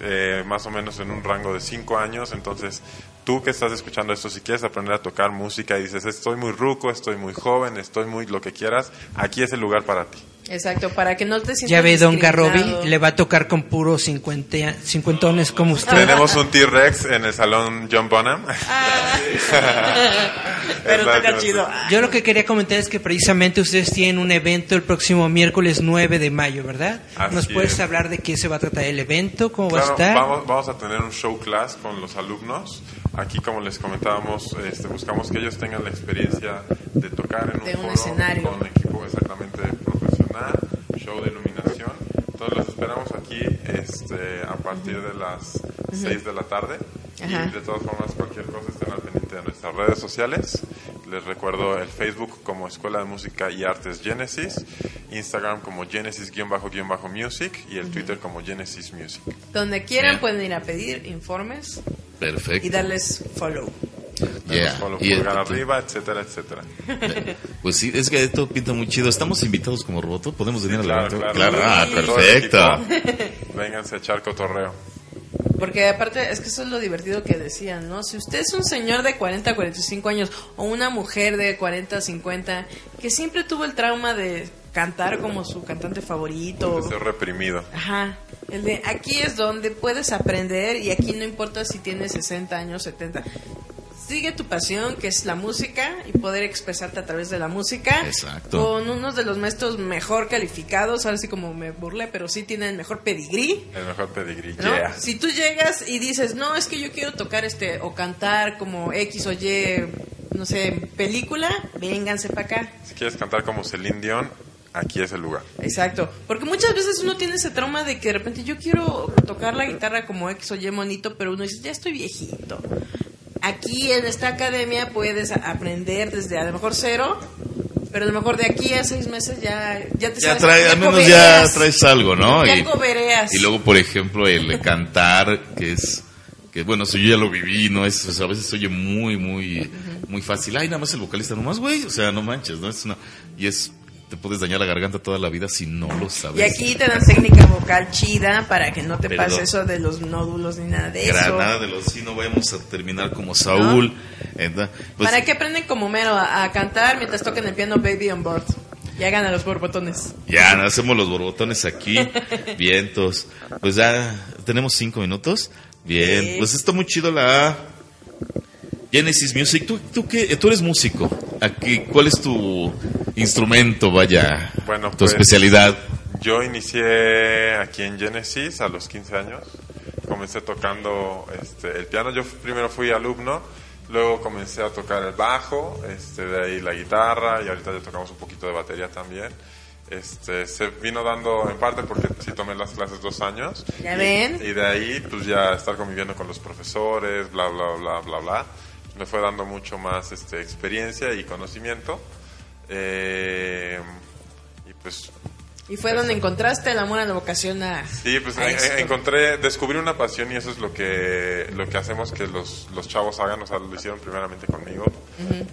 eh, más o menos en un rango de 5 años, entonces tú que estás escuchando esto, si quieres aprender a tocar música y dices, estoy muy ruco, estoy muy joven, estoy muy lo que quieras, aquí es el lugar para ti. Exacto, para que no te sientas Ya ve, Don Garrobi, le va a tocar con puros cincuenta, cincuentones como usted. Tenemos un T-Rex en el salón John Bonham. Pero Es la toca que- chido. Yo lo que quería comentar es que precisamente ustedes tienen un evento el próximo miércoles 9 de mayo, ¿verdad? Así ¿Nos puedes es. hablar de qué se va a tratar el evento? ¿Cómo va a Claro, estar? Vamos, vamos a tener un show class con los alumnos. Aquí, como les comentábamos, este, buscamos que ellos tengan la experiencia de tocar en un, De un foro escenario. con equipo exactamente show de iluminación. Entonces los esperamos aquí este, a partir de las 6 de la tarde. Ajá. Y de todas formas, cualquier cosa estén al pendiente de nuestras redes sociales. Les recuerdo el Facebook como Escuela de Música y Artes Genesis, Instagram como Genesis-Music y el Twitter como Genesis Music. Donde quieran pueden ir a pedir informes Perfecto. y darles follow. Yeah. Con los Y, pulgar arriba, etcétera, etcétera. Pues sí, es que esto pinta muy chido. ¿Estamos invitados como roboto? ¿Podemos venir al Claro, evento? claro. ah, Sí. perfecto. Vénganse a echar cotorreo. Porque aparte, es que eso es lo divertido que decían, ¿no? Si usted es un señor de 40, 45 años o una mujer de 40, 50, que siempre tuvo el trauma de cantar como su cantante favorito. De ser reprimido. Ajá. El de aquí es donde puedes aprender y aquí no importa si tienes 60 años, 70. Sigue tu pasión, que es la música, y poder expresarte a través de la música. Exacto. Con unos de los maestros mejor calificados, ahora sí como me burlé, pero sí tienen mejor pedigrí. El mejor pedigrí. ¿no? Yeah. Si tú llegas y dices, no, es que yo quiero tocar este, o cantar como X o Y, no sé, película, vénganse para acá. Si quieres cantar como Celine Dion, aquí es el lugar. Exacto, porque muchas veces uno tiene ese trauma de que de repente yo quiero tocar la guitarra como X o Y monito, pero uno dice, ya estoy viejito. Aquí en esta academia puedes aprender desde a lo mejor cero, pero a lo mejor de aquí a seis meses ya, ya te Ya sabes- trae, al menos ya traes algo, ¿no? Ya Y, cobereas. y luego, por ejemplo, el cantar, que es, que bueno, eso yo ya lo viví, ¿no? Es, o sea, a veces se oye muy, muy, muy fácil. Ay, nada más el vocalista, nomás, güey. O sea, no manches, ¿no? Es una, y es, te puedes dañar la garganta toda la vida si no lo sabes. Y aquí te dan técnica vocal chida para que no te Perdón. pase eso de los nódulos ni nada de eso. Granada de los sí, no vayamos a terminar como Saúl. ¿verdad? Pues, ¿Para qué aprenden como mero a, a cantar mientras tocan el piano Baby on Board? Y hagan a los borbotones. Ya, no hacemos los borbotones aquí. Vientos. Pues ya tenemos cinco minutos. Bien. Sí. Pues está muy chido la Genesis Music. ¿Tú, tú, qué? tú eres músico. Aquí, ¿Cuál es tu instrumento, vaya? Bueno, tu pues, especialidad. Yo inicié aquí en Genesis a los 15 años. Comencé tocando este, el piano. Yo primero fui alumno, luego comencé a tocar el bajo, este, de ahí la guitarra y ahorita ya tocamos un poquito de batería también. Este, se vino dando en parte porque sí tomé las clases dos años. ¿Ya Y- ven? Y de ahí pues ya estar conviviendo con los profesores, bla, bla, bla, bla, bla. Me fue dando mucho más este, experiencia y conocimiento. Eh, y pues Y fue donde encontraste el amor a la vocación a... Sí, pues a en- esto. encontré, descubrí una pasión y eso es lo que, lo que hacemos que los, los chavos hagan, o sea, lo hicieron primeramente conmigo.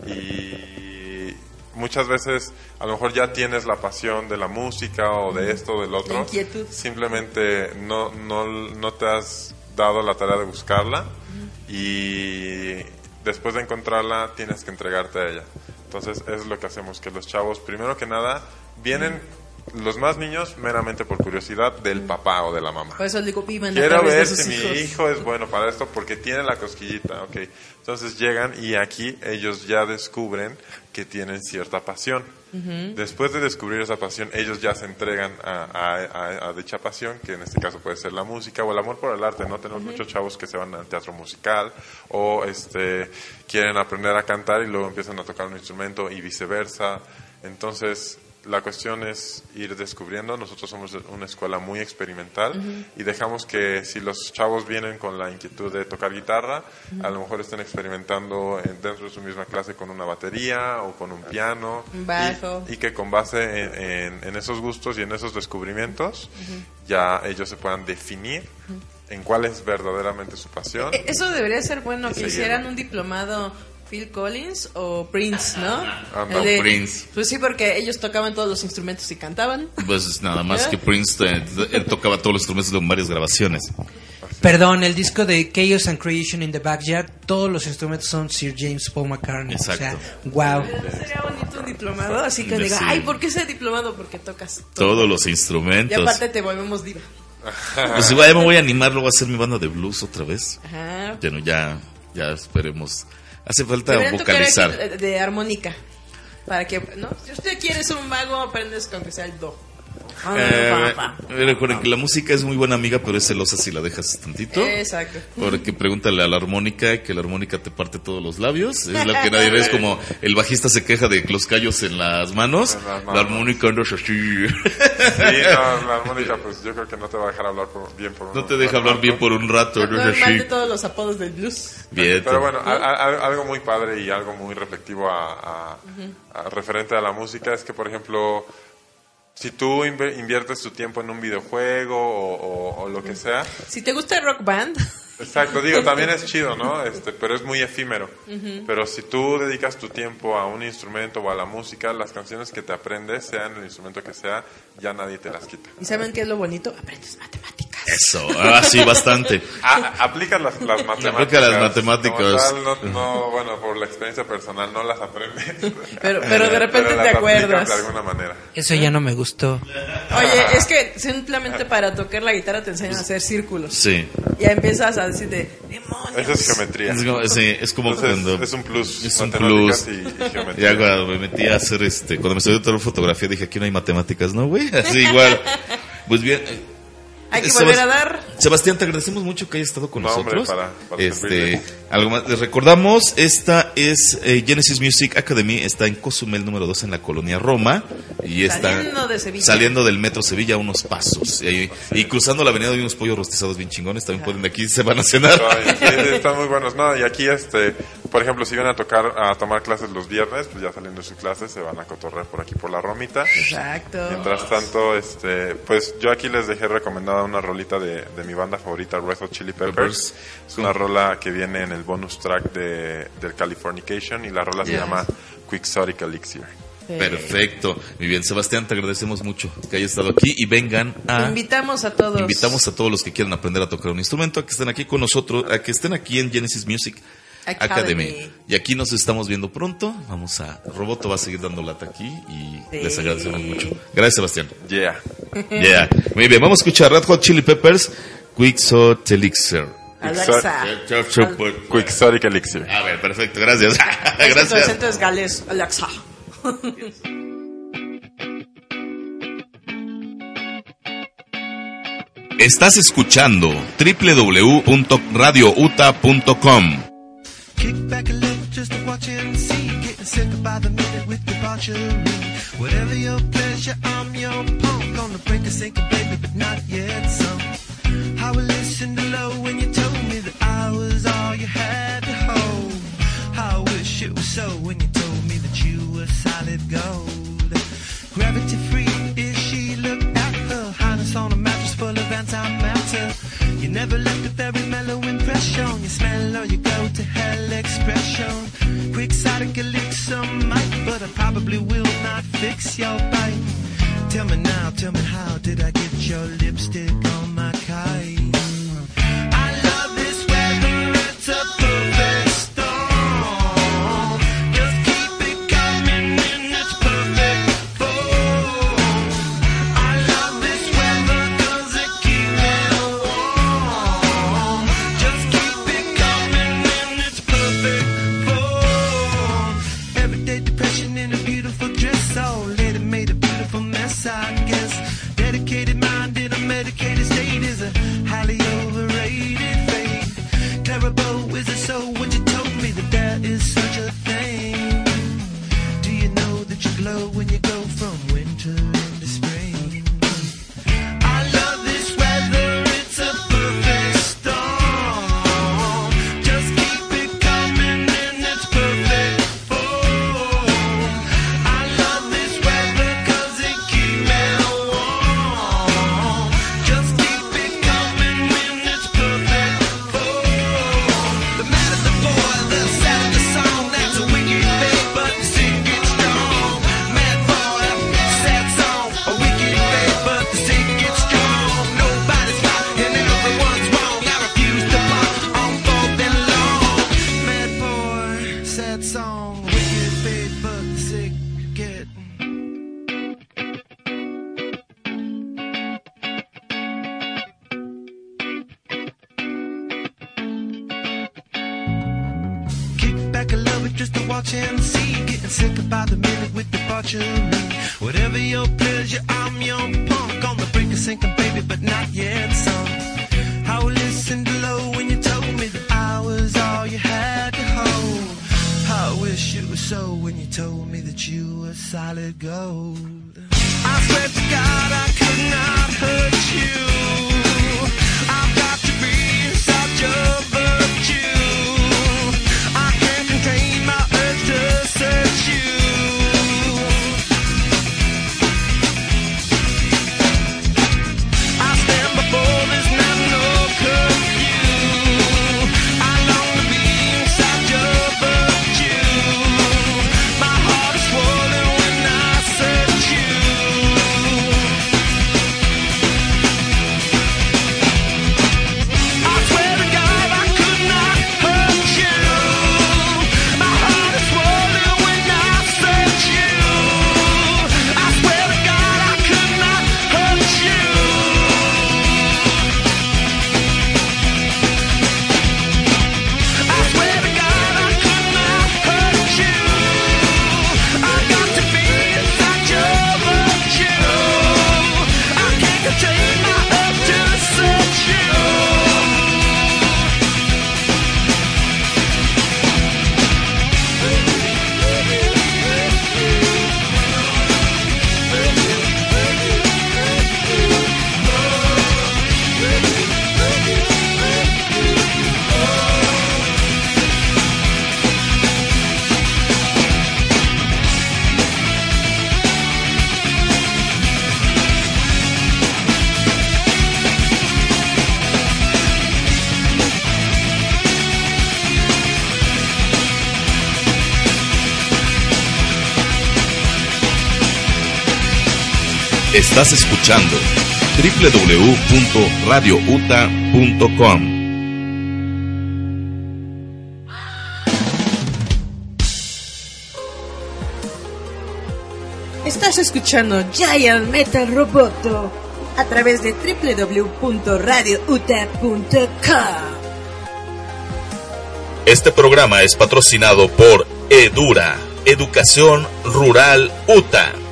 Y muchas veces a lo mejor ya tienes la pasión de la música o de esto o del otro. La inquietud. Simplemente no, no, no te has dado la tarea de buscarla y después de encontrarla tienes que entregarte a ella. Entonces es lo que hacemos, que los chavos, primero que nada, vienen los más niños meramente por curiosidad del papá o de la mamá. Por eso digo, vivan a Quiero ver si mi hijo es bueno para esto porque tiene la cosquillita, ok. Entonces llegan y aquí ellos ya descubren que tienen cierta pasión. Después de descubrir esa pasión, ellos ya se entregan a, a- a- a dicha pasión, que en este caso puede ser la música o el amor por el arte. No tenemos muchos chavos que se van al teatro musical o este quieren aprender a cantar y luego empiezan a tocar un instrumento y viceversa. Entonces, la cuestión es ir descubriendo. Nosotros somos una escuela muy experimental y dejamos que si los chavos vienen con la inquietud de tocar guitarra, a lo mejor estén experimentando en- dentro de su misma clase con una batería o con un piano. Un bajo. Y, y que con base en, en- en esos gustos y en esos descubrimientos, ya ellos se puedan definir en cuál es verdaderamente su pasión. E- Eso debería ser bueno, que hicieran un diplomado Phil Collins o Prince, ¿no? no, El Prince. Pues sí, porque ellos tocaban todos los instrumentos y cantaban. Pues nada más que Prince, eh, él tocaba todos los instrumentos en varias grabaciones. Perdón, el disco de Chaos and Creation in the Backyard, todos los instrumentos son Sir James Paul McCartney. Exacto. O sea, wow. Sería bonito un diplomado, así que Sí. diga, ay, ¿por qué ese diplomado? Porque tocas todo. Todos los Y instrumentos. aparte te volvemos diva. Pues igual ya me voy a animar luego a hacer mi banda de blues otra vez. Ajá. Bueno, ya, ya esperemos. Hace falta Deberían vocalizar. de, de armónica. Para que, ¿no? Si usted quiere ser un mago, aprendes con que sea el do. Ah, Eh, recuerden que la música es muy buena amiga, pero es celosa si la dejas tantito. Exacto. Porque pregúntale a la armónica que la armónica te parte todos los labios. Es lo que nadie ve. Es como el bajista se queja de los callos en las manos. En las La manos. armónica anda así. Sí, no, la armónica, pues yo creo que no te va a dejar hablar por- bien por No un- te deja hablar bien por un rato. así. de todos los apodos del blues. Bien. Pero bueno, a- a- algo muy padre y algo muy reflectivo a, a- a- referente a la música es que, por ejemplo, si tú inviertes tu tiempo en un videojuego o, o- o lo que sea, Si te gusta el rock band, exacto, digo, también es chido, ¿no? Este, pero es muy efímero. Pero si tú dedicas tu tiempo a un instrumento o a la música, las canciones que te aprendes, sean el instrumento que sea, ya nadie te las quita. ¿y saben qué es lo bonito? Aprendes matemáticas. Eso, ah, sí, bastante. Ah, aplica las, las matemáticas. Aplica las matemáticas. Como tal, no, no, bueno, por la experiencia personal no las aprendes. Pero- pero de repente las te aplicas acuerdas. de alguna manera. Eso ya no me gustó. Oye, es que simplemente para tocar la guitarra te enseñan a hacer círculos. Sí. Ya empiezas a decir de demonios. Eso es geometría. Es como, sí, es como Entonces, cuando... es un plus. Es un plus. Y, y geometría. Ya cuando me metí a hacer este, cuando me estudié toda fotografía dije aquí no hay matemáticas, ¿no, güey? Así igual. Pues bien. Eh, Hay que Sebas- volver a dar. Sebastián, te agradecemos mucho que hayas estado con No, hombre, nosotros. para- para este, algo más. Les recordamos, esta es eh, Genesis Music Academy, está en Cozumel número 2 en la colonia Roma y está Saliendo de Sevilla. saliendo del metro Sevilla a unos pasos y, ahí- y cruzando la avenida hay unos pollos rostizados bien chingones, también pueden de aquí se van a cenar. Sí, están muy buenos. No, y aquí, este, por ejemplo, si vienen a tocar, a tomar clases los viernes, pues ya saliendo de su clase se van a cotorrear por aquí por la Romita. Exacto. Mientras tanto, este, pues yo aquí les dejé recomendada una rolita de, de mi banda favorita, Red Hot Chili Peppers. Peppers. Es una rola que viene en el bonus track de, del Californication y la rola se llama Quixotic Elixir. Perfecto. Muy bien, Sebastián, te agradecemos mucho que hayas estado aquí y vengan a Invitamos a todos. Invitamos a todos los que quieran aprender a tocar un instrumento a que estén aquí con nosotros, a que estén aquí en Genesis Music Academy. Academy. Y aquí nos estamos viendo pronto. Vamos a Roboto va a seguir dando lata aquí y Sí. les agradecemos mucho. Gracias, Sebastián. Yeah. Yeah. Muy bien, vamos a escuchar Red Hot Chili Peppers, Quickshot Elixir. Alexa. Quixotic Elixir. A ver, perfecto, gracias. Es que tu gracias. acento es galés. Alexa. Estás escuchando www.radiouta.com. Kick back a little just to watch and see. Getting sick by the minute with debauchery. Whatever your pleasure, I'm your punk. On the brink of sinking, baby, but not yet some. I will listen to low when you told me that I was all you had to hold. I wish it was so when you told me that you were solid gold. Your bite. Tell me now, tell me how did I Estás escuchando www.radiouta.com. Estás escuchando Giant Metal Roboto a través de www.radiouta.com. Este programa es patrocinado por Edura, Educación Rural UTA.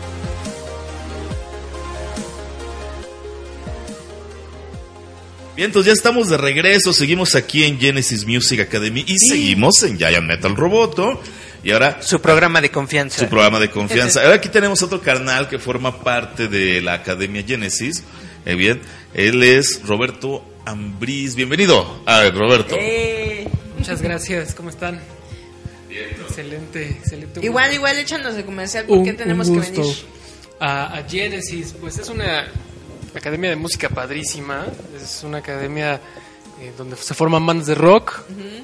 Bien, entonces ya estamos de regreso, seguimos aquí en Genesis Music Academy y seguimos en Giant Metal Roboto. Y ahora Su programa de confianza. su programa de confianza. Ahora aquí tenemos otro carnal que forma parte de la Academia Genesis. Eh, bien, él es Roberto Ambriz. Bienvenido, a Roberto. Eh, Muchas gracias, ¿cómo están? Excelente, excelente. igual, igual échanos de comercial Un- porque un tenemos que venir. A, a Genesis, pues es una academia de música padrísima. Es una academia eh, donde se forman bandas de rock.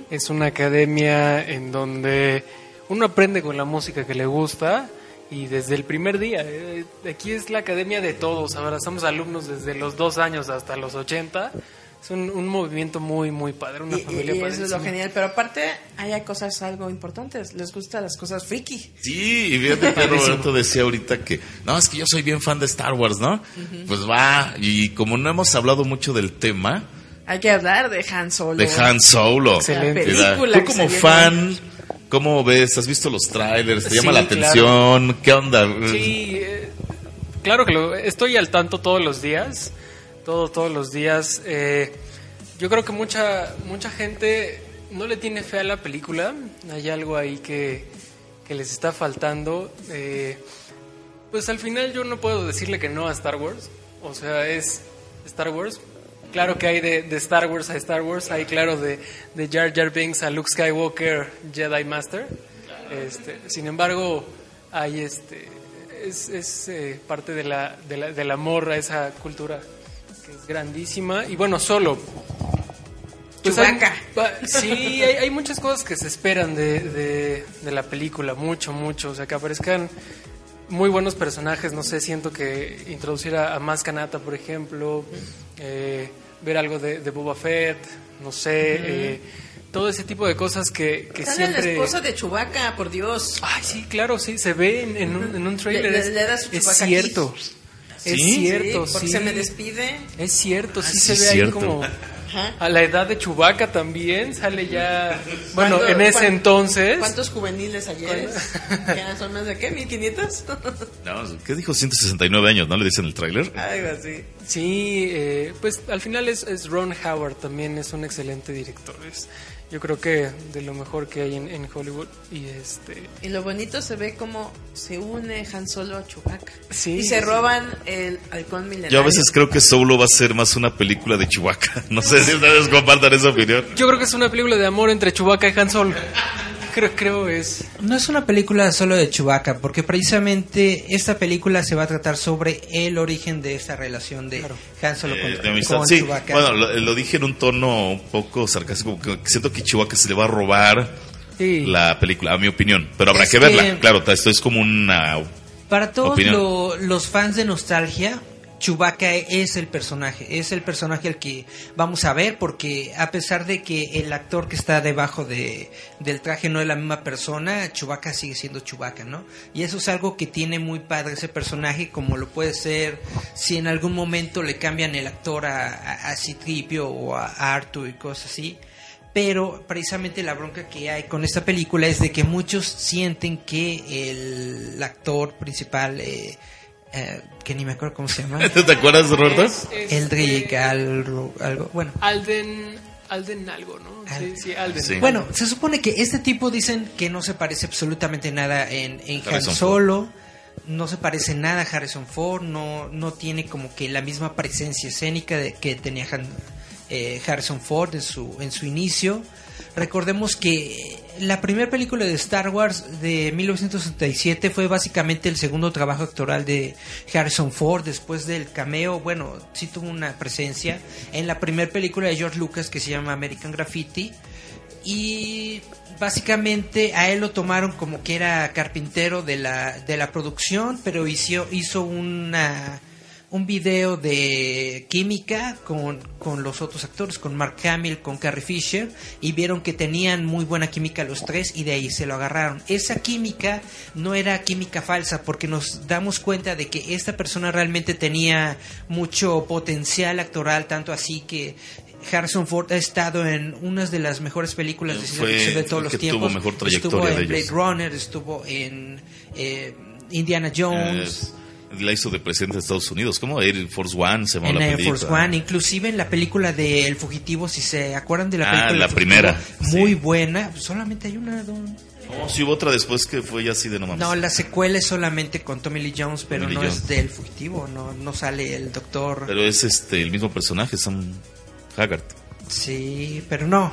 Es una academia en donde uno aprende con la música que le gusta. Y desde el primer día, eh, aquí es la academia de todos. Ahora somos alumnos desde los dos años hasta los 80. Es un, un movimiento muy, muy padre, una Y, familia y eso es lo genial, pero aparte hay cosas algo importantes, les gustan las cosas friki. Sí, y fíjate que Roberto decía ahorita que, no, es que yo soy bien fan de Star Wars, ¿no? Pues va, y como no hemos hablado mucho del tema Hay que hablar de Han Solo. de Han Solo, Excelente. película tú como fan, ¿cómo ves? ¿Has visto los trailers? ¿Te Sí, llama la claro. atención? ¿Qué onda? Sí, eh, claro que lo, estoy al tanto todos los días, todo, todos los días. Eh, yo creo que mucha, mucha gente no le tiene fe a la película, hay algo ahí que, que les está faltando. Eh, pues al final yo no puedo decirle que no a Star Wars, o sea, es Star Wars. Claro que hay de, Star Wars a Star Wars, hay claro de, de Jar Jar Binks a Luke Skywalker, Jedi Master. Este, sin embargo, hay este es, es, eh, parte de la, de la- del amor a esa cultura grandísima y bueno solo pues hay- sí hay, hay muchas cosas que se esperan de, de- de la película mucho mucho o sea que aparezcan muy buenos personajes no sé siento que introducir a, a Maz Kanata por ejemplo eh, ver algo de, de Boba Fett no sé eh, todo ese tipo de cosas que, que Sale siempre la esposa de Chewbacca, por Dios. Ay, sí, claro, sí, se ve en, en un, en un trailer. Le- le- le da su es cierto. ¿Sí? Es cierto, Sí, porque sí. se me despide. Es cierto, sí Ah, se sí, ve ahí como Ajá. a la edad de Chubaca también, sale ya, bueno, ¿Cuánto- en ese cuán- entonces, ¿Cuántos juveniles ayer? ¿Ya son más de qué? ¿1500? No, ¿Qué dijo? 169 años, ¿no le dicen el tráiler? Algo así. sí, eh, pues al final es, es Ron Howard, también es un excelente director, es, yo creo que de lo mejor que hay en, en Hollywood y este... Y lo bonito se ve como se une Han Solo a Chewbacca. Sí. Y se roban el halcón milenario. Yo a veces creo que Solo va a ser más una película de Chewbacca. No sé si ustedes compartan esa opinión. Yo creo que es una película de amor entre Chubaca y Han Solo. Creo, creo es... No es una película solo de Chewbacca, porque precisamente esta película se va a tratar sobre el origen de esta relación de Han Solo Eh, con, de amistad. con Sí, Chewbacca. bueno, lo, lo dije en un tono un poco sarcástico, que siento que Chewbacca se le va a robar Sí. la película, a mi opinión. Pero habrá Es que que- verla. Claro, esto es como una... Para todos Opinión. lo- los fans de nostalgia, Chewbacca es el personaje, es el personaje al que vamos a ver porque a pesar de que el actor que está debajo de, del traje no es la misma persona, Chewbacca sigue siendo Chewbacca, ¿no? Y eso es algo que tiene muy padre ese personaje, como lo puede ser si en algún momento le cambian el actor a, a, a Citripio o a Artu y cosas así. Pero precisamente la bronca que hay con esta película es de que muchos sienten que el actor principal, eh, eh, que ni me acuerdo cómo se llama, ¿Te acuerdas, Roberto? Es- es, Eldrick, eh, algo, algo, bueno. Alden, Alden algo, ¿no? Sí, Alden. sí, Alden. Sí. Bueno, se supone que este tipo dicen que no se parece absolutamente nada en, en Han Harrison Solo, no se parece nada a Harrison Ford, no, no tiene como que la misma presencia escénica de, que tenía Han- eh, Harrison Ford en su, en su inicio. Recordemos que la primera película de Star Wars de 1967 fue básicamente el segundo trabajo actoral de Harrison Ford después del cameo. Bueno, sí tuvo una presencia en la primera película de George Lucas que se llama American Graffiti. Y básicamente a él lo tomaron como que era carpintero de la, de la producción, pero hizo, hizo una un video de química con, con los otros actores, con Mark Hamill, con Carrie Fisher, y vieron que tenían muy buena química los tres y de ahí se lo agarraron. Esa química no era química falsa porque nos damos cuenta de que esta persona realmente tenía mucho potencial actoral, tanto así que Harrison Ford ha estado en unas de las mejores películas de ciencia ficción de todos los tiempos. mejor estuvo en Blade. Runner, estuvo en eh, Indiana Jones. La hizo de presidente de Estados Unidos. ¿Cómo? Air Force One se llamó en la Air película. Force One, inclusive en la película de El Fugitivo, si se acuerdan de la Ah, película la del Fugitivo, primera, muy sí. buena, solamente hay una don- No, sí hubo otra después que fue ya así de no mames. No, la secuela es solamente con Tommy Lee Jones, pero Tommy no Lee es Jones. del Fugitivo, no, no sale el doctor. Pero es este el mismo personaje, Sam Haggard. Sí, pero no.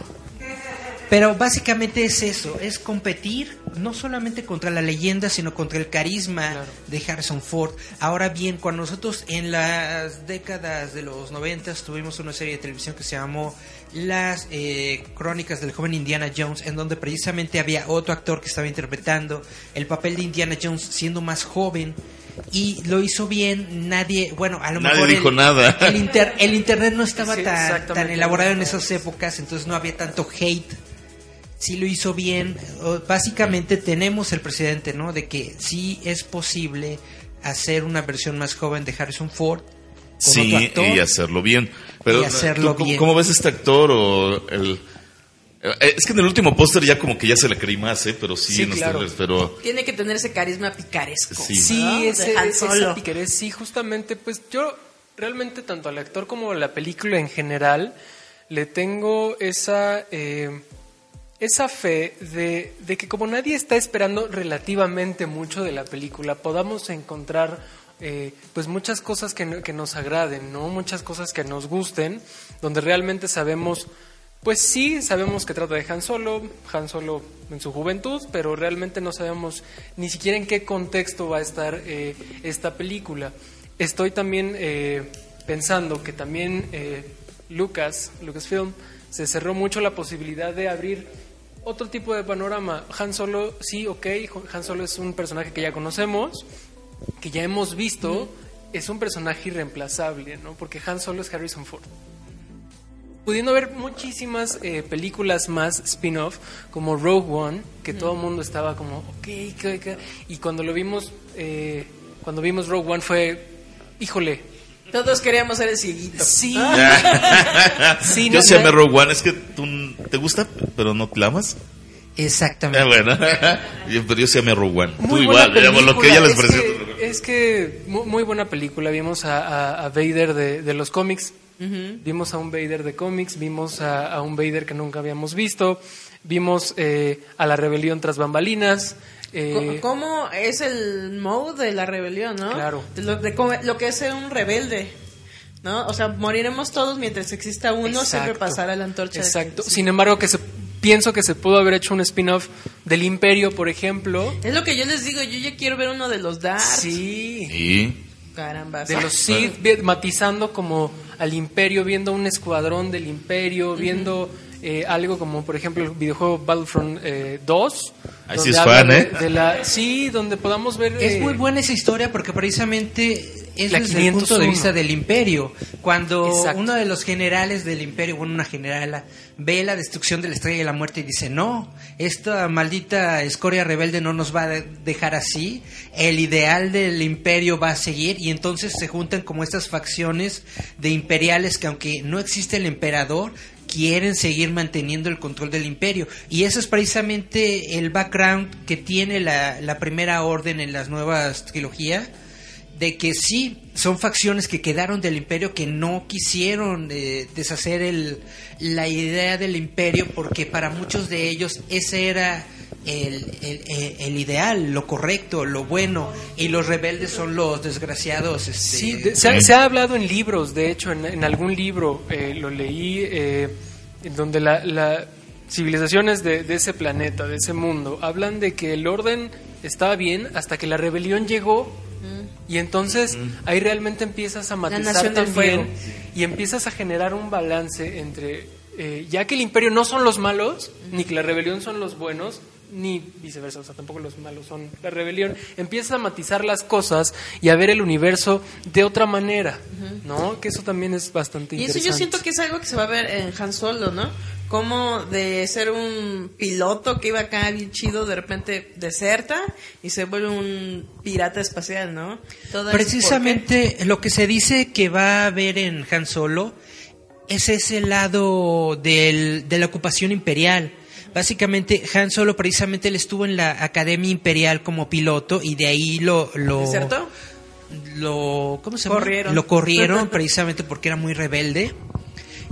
Pero básicamente es eso, es competir no solamente contra la leyenda, sino contra el carisma de Harrison Ford. Ahora bien, cuando nosotros en las décadas de los noventas tuvimos una serie de televisión que se llamó Las eh, Crónicas del joven Indiana Jones, en donde precisamente había otro actor que estaba interpretando el papel de Indiana Jones siendo más joven. Y lo hizo bien, nadie, bueno, a lo Nadie mejor dijo el, nada. el inter- el internet no estaba Sí, tan, exactamente. tan elaborado en esas épocas, entonces no había tanto hate. Sí lo hizo bien. Básicamente tenemos el precedente, ¿no? De que sí es posible hacer una versión más joven de Harrison Ford con Sí, otro actor. y hacerlo bien. Pero Y hacerlo ¿tú cómo- bien. ¿cómo ves este actor o el eh, es que en el último póster ya como que ya se le creí más, ¿eh? Pero sí, Sí, en los claro. trailers, pero Tiene que tener ese carisma picaresco. Sí. Sí, ¿no? ese, piquerés, sí, justamente, pues yo realmente tanto al actor como a la película en general le tengo esa eh, esa fe de, que como nadie está esperando relativamente mucho de la película, podamos encontrar eh, pues muchas cosas que nos agraden, ¿no? Muchas cosas que nos gusten, donde realmente sabemos, pues sí, sabemos que trata de Han Solo, Han Solo en su juventud, pero realmente no sabemos ni siquiera en qué contexto va a estar eh, esta película. Estoy también eh, pensando que también eh, Lucas, Lucasfilm, se cerró mucho la posibilidad de abrir otro tipo de panorama. Han Solo, sí, ok, Han Solo es un personaje que ya conocemos, que ya hemos visto, es un personaje irreemplazable, ¿no? Porque Han Solo es Harrison Ford. Pudiendo ver muchísimas eh, películas más spin-off, como Rogue One, que todo el mundo estaba como, ok, ¿qué- qué? y cuando lo vimos, eh, cuando vimos Rogue One fue, híjole, Todos queríamos ser el cieguito. sí, sí, yo amé na- Rogue One, es que tú te gusta, pero no te la amas. Exactamente. Ah, bueno, yo, pero yo sí amé Rogue One. Muy tú buena igual, digamos, lo que película. ella les es pareció. Que, es que mu- muy, buena película. Vimos a, a- a Vader de, de los cómics. Vimos a un Vader de cómics. Vimos a, a un Vader que nunca habíamos visto. Vimos eh, a la rebelión tras bambalinas. Eh, ¿Cómo es el mode de la rebelión, no? Claro. De lo, de cómo- lo que es ser un rebelde, ¿no? O sea, moriremos todos mientras exista uno, siempre pasará la antorcha. Exacto. Sí. Sin embargo, que se, pienso que se pudo haber hecho un spin-off del Imperio, por ejemplo. Es lo que yo les digo, yo ya quiero ver uno de los Dark. Sí. Y Caramba. de los Sith, matizando como al Imperio, viendo un escuadrón del Imperio, viendo eh, algo como, por ejemplo, el videojuego Battlefront eh, 2. Ahí sí donde es fan, de- ¿eh? de la, sí, donde podamos ver... Es eh, muy buena esa historia porque precisamente es La desde el punto de 501. vista del imperio. Cuando Exacto. uno de los generales del imperio, bueno, una generala, ve la destrucción de la estrella de la muerte y dice, no, esta maldita escoria rebelde no nos va a de- dejar así, el ideal del imperio va a seguir y entonces se juntan como estas facciones de imperiales que aunque no existe el emperador, quieren seguir manteniendo el control del imperio. Y eso es precisamente el background que tiene la, la primera orden en las nuevas trilogías, de que sí, son facciones que quedaron del imperio que no quisieron eh, deshacer el, la idea del imperio porque para muchos de ellos ese era el, el- el- el ideal, lo correcto, lo bueno, y los rebeldes son los desgraciados. Este, Sí, de- se, ha, se ha hablado en libros, de hecho, en, en algún libro eh, lo leí, eh, en donde la, la civilizaciones de, de ese planeta, de ese mundo, hablan de que el orden estaba bien hasta que la rebelión llegó y entonces ahí realmente empiezas a matizar también y empiezas a generar un balance entre, eh, ya que el imperio no son los malos, ni que la rebelión son los buenos, ni viceversa, o sea, tampoco los malos son la rebelión. Empiezas a matizar las cosas y a ver el universo de otra manera, ¿no? Que eso también es bastante Y eso interesante. yo siento que es algo que se va a ver en Han Solo, ¿no? Como de ser un piloto que iba acá bien chido, de repente deserta y se vuelve un pirata espacial, ¿no? Todo Precisamente lo que se dice que va a haber en Han Solo es ese lado del- de la ocupación imperial. Básicamente, Han Solo precisamente él estuvo en la Academia Imperial como piloto y de ahí lo... lo ¿Es cierto? lo ¿cómo se llama? Corrieron. Lo corrieron precisamente porque era muy rebelde.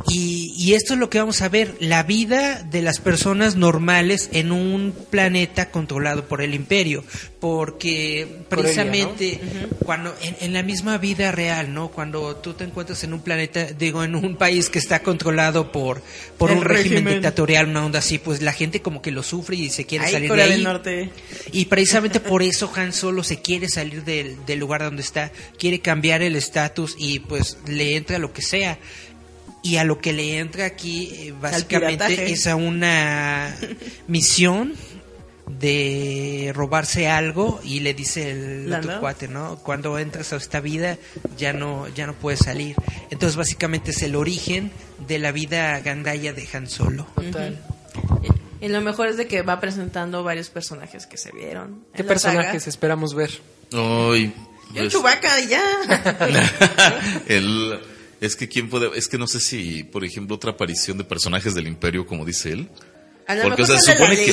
Y, y esto es lo que vamos a ver, la vida de las personas normales en un planeta controlado por el imperio, porque precisamente cuando en, en la misma vida real, ¿no? Cuando tú te encuentras en un planeta, digo, en un país que está controlado por por El un régimen, régimen. dictatorial, una onda así, pues la gente como que lo sufre y se quiere Ahí, salir Corea de del ahí. Norte. Y precisamente por eso Han Solo se quiere salir del, del lugar donde está, quiere cambiar el estatus y pues le entra lo que sea. Y a lo que le entra aquí eh, básicamente es a una misión de robarse algo y le dice el La otro no. cuate, ¿no? Cuando entras a esta vida ya no ya no puedes salir. Entonces básicamente es el origen de la vida gandaya de Han Solo. Total. Y lo mejor es de que va presentando varios personajes que se vieron. ¿Qué saga. personajes esperamos ver? Ay, Yo pues- Chewbacca y ya. el, es que quién puede, es que no sé si, por ejemplo, otra aparición de personajes del Imperio, como dice él. A lo Porque, o mejor sea, sale la supone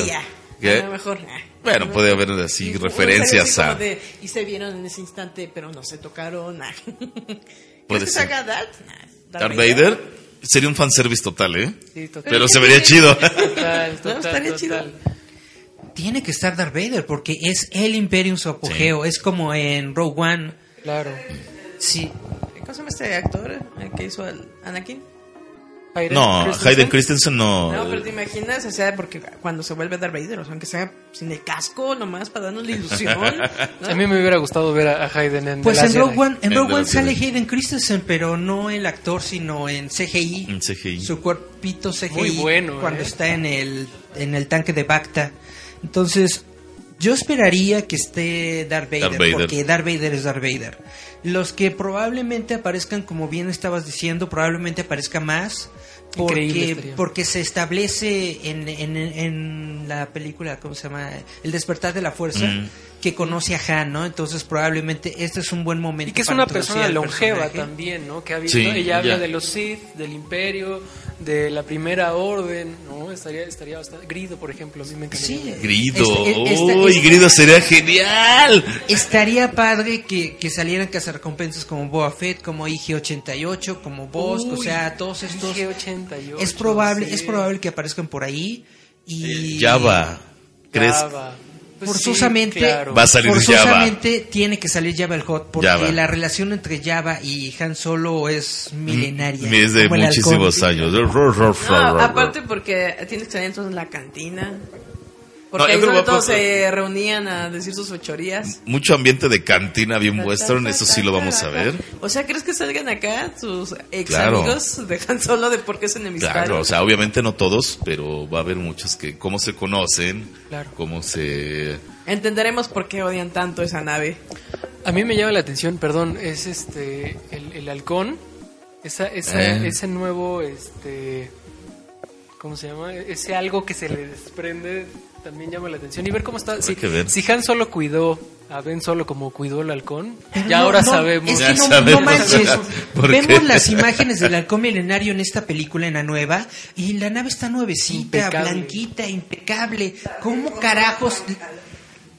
que-. A lo mejor. ah. Bueno, puede haber así Y- referencias a. de, y se vieron en ese instante, pero no se tocaron. Nah. Puede ¿Quieres que ser. salga Darth? Nah, Darth Vader sería un fanservice total, ¿eh? Sí, total. Pero se vería chido. Total, No, total, estaría chido. Tiene que estar Darth Vader porque es el imperio en su apogeo. Es como en Rogue One. Claro. Sí. ¿Cómo se llama este actor el que hizo el Anakin? Hayden No, Christensen. Hayden Christensen no. No, pero te imaginas, o sea, porque cuando se vuelve Darth Vader, o sea, aunque sea sin el casco, nomás para darnos la ilusión. ¿no? A mí me hubiera gustado ver a, a Hayden en Pues The en Rogue. One, en Rogue One sale. Hayden Christensen, pero no el actor, sino en CGI. En CGI. Su cuerpito CGI. Muy bueno, Cuando ¿eh? está en el, en el tanque de Bacta. Entonces, yo esperaría que esté Darth Vader, Darth Vader. porque Darth Vader es Darth Vader. Los que probablemente aparezcan, como bien estabas diciendo, probablemente aparezca más. Porque, porque se establece en, en, en la película, ¿cómo se llama? El despertar de la fuerza, Mm. que conoce a Han, ¿no? Entonces probablemente este es un buen momento. Y que es para una persona longeva personaje. también, ¿no? Que ha visto, Sí, ella habla de los Sith, del Imperio, de la Primera Orden, ¿no? Estaría, estaría bastante... Grido, por ejemplo, a mí me encantaría. Sí, Grido. Este- este- Uy, este- Grido sería genial. Estaría padre que, que salieran cazarrecompensas como Boba Fett, como IG-88, como Bossk, o Uy, sea, todos estos... IG-88, Es probable, sí. es probable que aparezcan por ahí y... Java. ¿Crees? Java. Pues forzosamente sí, claro. Va a salir forzosamente tiene que salir Java el Hot porque Java. la relación entre Java y Han Solo es milenaria Mm, Es de como el muchísimos años. No, aparte porque tienes que salir entonces en la cantina. Porque No, ahí se reunían a decir sus fechorías. Mucho ambiente de cantina bien western, eso sí lo vamos a ver. O sea, ¿crees que salgan acá sus ex Claro. amigos de Han Solo de por qué se enemistarios? Claro, o sea, obviamente no todos, pero va a haber muchos que cómo se conocen, Claro. cómo se... Entenderemos por qué odian tanto esa nave. A mí me llama la atención, perdón, es este el, el halcón, esa, esa- Eh. ese nuevo, este, ¿cómo se llama? Ese algo que se le desprende también llama la atención y ver cómo está. Si, que ver. si Han solo cuidó a Ben solo como cuidó el halcón, Pero ya no, ahora no, sabemos. Es Ya que no, sabemos. no manches. ¿Por Vemos qué? las imágenes del halcón milenario en esta película, en la nueva, y la nave está nuevecita, Impecable. blanquita, impecable. ¿Cómo carajos,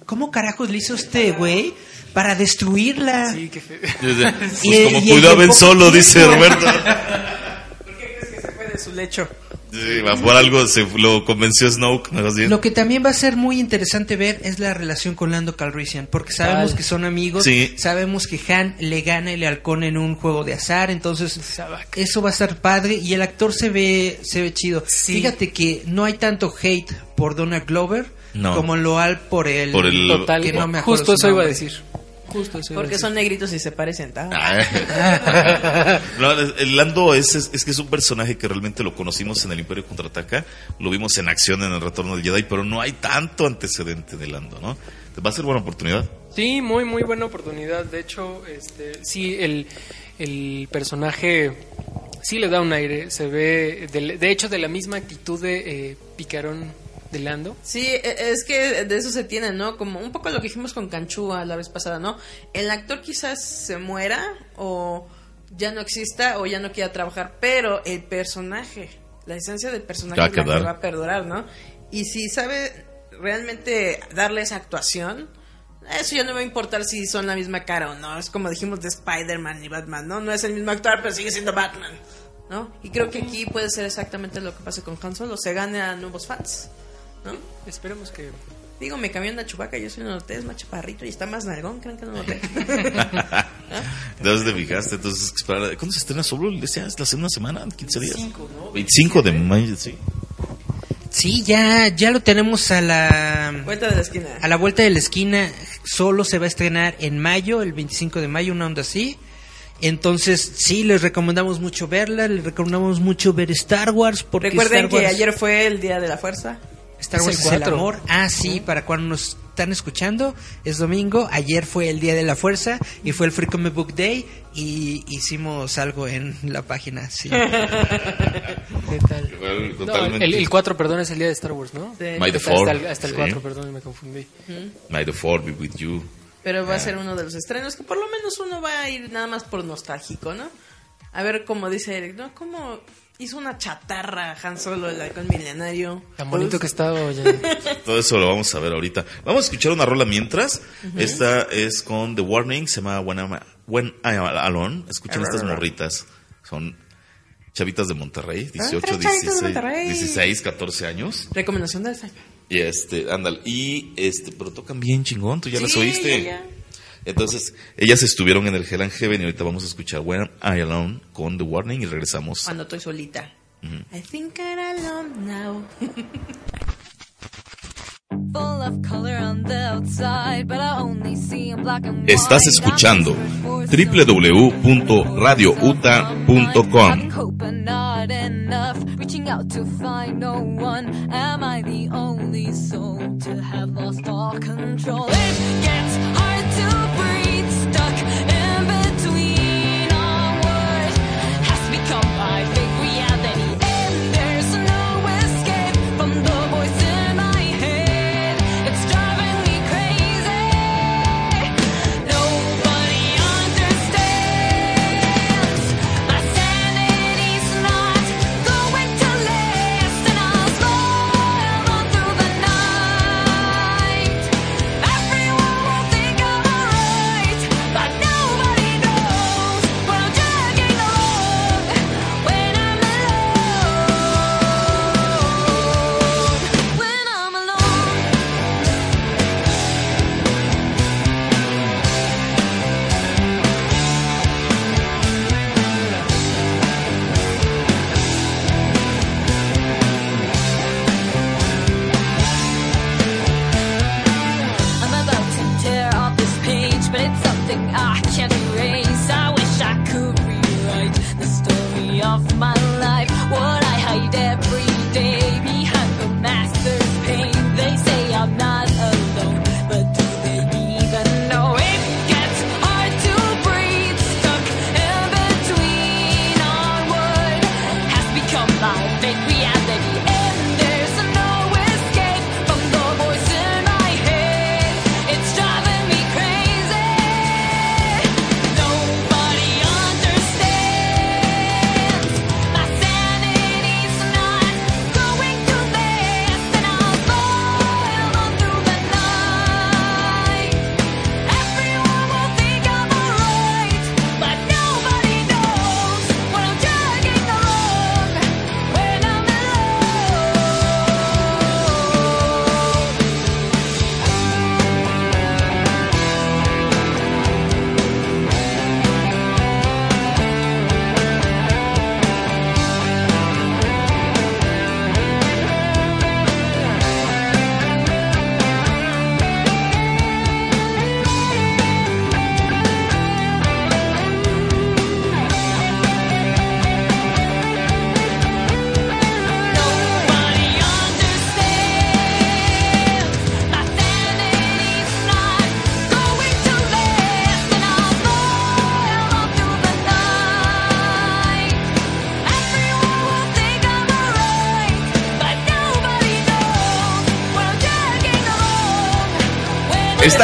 cómo carajos le hizo este güey para destruirla? Sí, qué fe- Pues Y- como y cuidó a Ben Solo, tiempo. dice Roberto. ¿Por qué crees que se fue de su lecho? Sí, va, por algo se lo convenció Snoke. Lo que también va a ser muy interesante ver es la relación con Lando Calrissian, porque sabemos Tal. que son amigos, Sí. sabemos que Han le gana el halcón en un juego de azar, entonces Sabac. eso va a estar padre y el actor se ve se ve chido. Sí. Fíjate que no hay tanto hate por Donald Glover No. como lo hay por el, Por el- Total, que no me acuerdo justo eso iba a decir. Justo Porque son negritos y se parecen. no, el Lando es, es, es que es un personaje que realmente lo conocimos en el Imperio Contraataca, lo vimos en acción en el Retorno del Jedi, pero no hay tanto antecedente de Lando, ¿no? Va a ser buena oportunidad. Sí, muy, muy buena oportunidad. De hecho, este, sí, el, el personaje sí le da un aire. Se ve, de, de hecho, de la misma actitud de eh, Picarón de Lando. Sí, e- es que de eso se tiene, ¿no? Como un poco lo que dijimos con Canchúa la vez pasada, ¿no? El actor quizás se muera o ya no exista o ya no quiera trabajar, pero el personaje, la esencia del personaje Va a es la que va a perdurar, ¿no? Y si sabe realmente darle esa actuación, eso ya no va a importar si son la misma cara o no. Es como dijimos de Spider-Man y Batman, ¿no? No es el mismo actor, pero sigue siendo Batman, ¿no? Y creo que aquí puede ser exactamente lo que pase con Han Solo, se gane a nuevos fans, ¿no? Esperemos que... Digo, me cambió una chubaca, yo soy un noté, es más chaparrito y está más nalgón, ¿creen que no noté? Entonces te fijaste, entonces. ¿Cuándo se estrena solo? ¿Este es la segunda semana? ¿15 días? 25, ¿no? 25 de mayo, sí. Sí, ya, ya lo tenemos a la, Vuelta de la esquina. a la vuelta de la esquina. Solo se va a estrenar en mayo, el 25 de mayo, una onda así. Entonces, sí, les recomendamos mucho verla, les recomendamos mucho ver Star Wars. Porque Recuerden Star que Wars- ayer fue el Día de la Fuerza. Star Es Wars el es el 4. amor. Ah, sí, para cuando nos están escuchando, es domingo. Ayer fue el Día de la Fuerza y fue el Free Comic Book Day y hicimos algo en la página, sí. ¿Qué tal? No, Totalmente. el, el 4, perdón, es el día de Star Wars, ¿no? Sí. May the hasta, hasta el, hasta el sí. 4, perdón, me confundí. May the Fourth be with you. Pero va a ser uno de los estrenos que por lo menos uno va a ir nada más por nostálgico, ¿no? A ver cómo dice Eric, ¿no? ¿Cómo hizo una chatarra Han Solo, el halcón milenario? Tan bonito que está, oye. Todo eso lo vamos a ver ahorita. Vamos a escuchar una rola mientras. Esta es con The Warning, se llama When I'm, When I'm Alone. Escuchen estas morritas. Son chavitas de Monterrey, 18, tres chavitas de 16, Monterrey. 16, 14 años. Recomendación del año. Y este, ándale. Y este, pero tocan bien chingón, tú ya las Sí, oíste. ya, ya. Entonces, ellas estuvieron en el Hell and Heaven y ahorita vamos a escuchar When I'm Alone con The Warning y regresamos. Cuando estoy solita. I think I'm alone now. Full of color on the outside, but I only see in black and white. Estás escuchando www.radiouta.com. Having hope but not enough. Reaching out to find no one. Am I the only soul to have lost all control? It gets hard to breathe,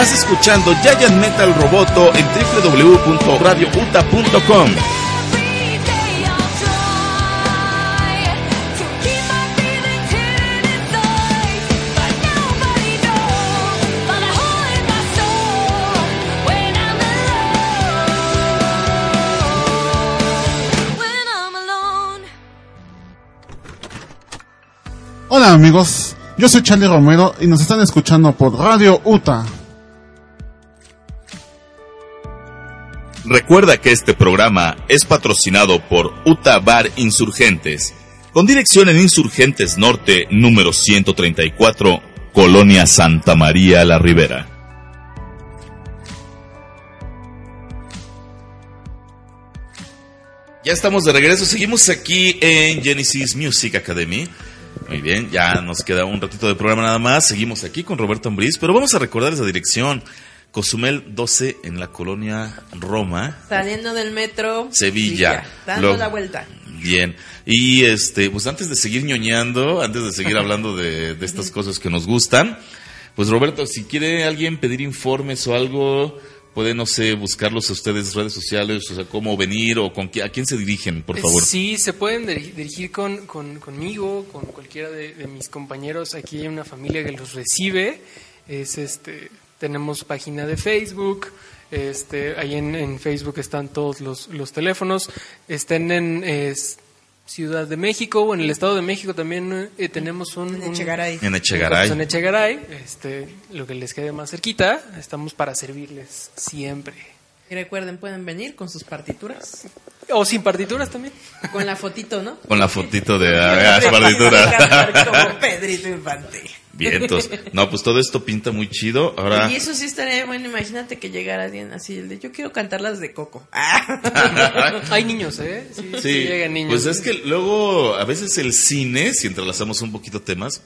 Estás escuchando Giant Metal Roboto en www.radiouta.com. Hola amigos, yo soy Charlie Romero y nos están escuchando por Radio UTA. Recuerda que este programa es patrocinado por Uta Bar Insurgentes, con dirección en Insurgentes Norte, número 134, Colonia Santa María La Ribera. Ya estamos de regreso, seguimos aquí en Genesis Music Academy. Muy bien, ya nos queda un ratito de programa nada más. Seguimos aquí con Roberto Ambriz, pero vamos a recordar esa dirección. Cozumel 12 en la colonia Roma, Saliendo del metro. Sevilla. Dando Lo- la vuelta. Bien. Y este, pues antes de seguir ñoñando, antes de seguir hablando de, de estas cosas que nos gustan, pues Roberto, si quiere alguien pedir informes o algo, puede, no sé, buscarlos a ustedes redes sociales, o sea, cómo venir o con qui- a quién se dirigen, por favor. Sí, se pueden diri- dirigir con, con- conmigo, con cualquiera de, de mis compañeros. Aquí hay una familia que los recibe. Es este, tenemos página de Facebook. Este, ahí en, en Facebook están todos los, los teléfonos. Estén en es, Ciudad de México o en el Estado de México también eh, tenemos un, En un- Echegaray. En Echegaray. En Echegaray, este, lo que les quede más cerquita. Estamos para servirles siempre. Y recuerden, pueden venir con sus partituras. O sin partituras también. Con la fotito, ¿no? Con la fotito de las partituras. Como Pedrito Infante. Vientos. No, pues todo esto pinta muy chido. Ahora, Y eso sí estaría bueno. Imagínate que llegara alguien así, el de yo quiero cantar las de Coco. Ah. Hay niños, ¿eh? Sí, sí Sí, llegan niños. pues es que luego a veces el cine, si entrelazamos un poquito temas,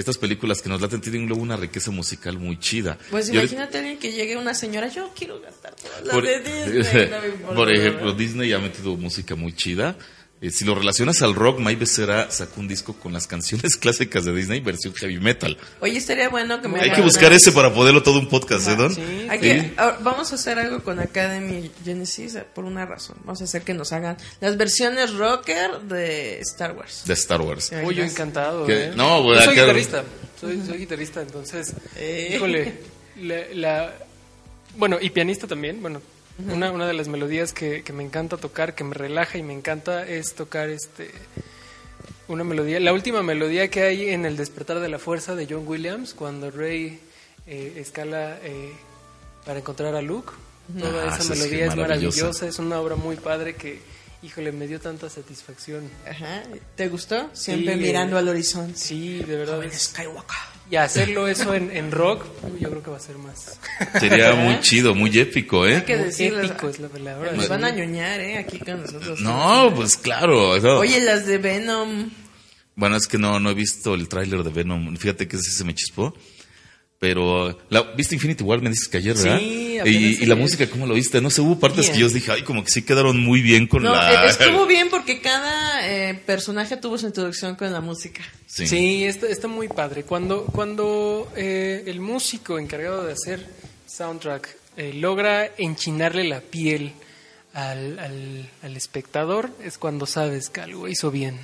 estas películas que nos laten tienen luego una riqueza musical muy chida. Pues imagínate alguien que llegue una señora, yo quiero cantar todas las por, de Disney. no por ejemplo. Disney ha metido música muy chida. Eh, si lo relacionas al rock, May Becerra sacó un disco con las canciones clásicas de Disney, versión heavy metal. Oye, estaría bueno que me Hay que buscar una- ese para poderlo todo un podcast, ¿eh, Don? Sí. Hay que- Sí. ahora, vamos a hacer algo con Academy Genesis eh, por una razón. Vamos a hacer que nos hagan las versiones rocker de Star Wars. De Star Wars. ¿Te Uy, yo encantado. ¿Qué? ¿eh? No, Yo pues, soy acá- guitarrista. Soy, soy guitarrista, entonces. Eh. Híjole. La, la- bueno, y pianista también. Bueno, una, una de las melodías que, que me encanta tocar, que me relaja y me encanta es tocar este. Una melodía, la última melodía que hay en El despertar de la fuerza de John Williams, cuando Rey eh, escala eh, para encontrar a Luke. Toda Ah, esa esa es melodía es maravillosa. maravillosa, es una obra muy padre que, híjole, me dio tanta satisfacción. Ajá. ¿Te gustó? Siempre Sí, mirando eh, al horizonte. Sí, de verdad. Joven Skywalker. Y hacerlo eso en, en rock, yo creo que va a ser más. Sería muy chido, muy épico, ¿eh? Hay que Muy decirles. épico es la palabra. Nos van a ñoñar, ¿eh? Aquí con nosotros. No, pues claro. eso- Oye, las de Venom. Bueno, es que no, no he visto el tráiler de Venom. Fíjate que ese se me chispó. Pero, la, ¿viste Infinity War? Me dices que ayer, ¿verdad? Sí, y, y la música, ¿cómo lo viste? No sé, hubo partes Bien. que yo dije, ay, como que sí quedaron muy bien con No, la... eh, estuvo bien porque cada eh, personaje tuvo su introducción con la música. Sí. Sí, está, está muy padre. Cuando, cuando eh, el músico encargado de hacer soundtrack eh, logra enchinarle la piel al, al, al espectador, es cuando sabes que algo hizo bien.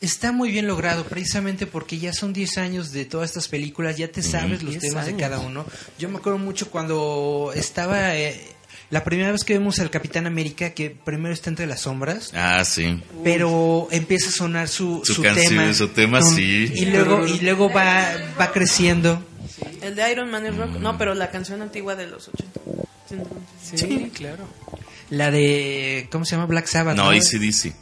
Está muy bien logrado, precisamente porque ya son 10 años de todas estas películas, ya te sabes los 10 temas de cada uno. Yo me acuerdo mucho cuando estaba eh, la primera vez que vemos al Capitán América, que primero está entre las sombras, Ah, sí. pero empieza a sonar su, Su su canción, tema. su tema, sí. Y luego, y luego va, va creciendo. El de Iron Man es rock. No, pero la canción antigua de los 80. Sí, claro. La de, ¿cómo se llama? Black Sabbath. No, ACDC.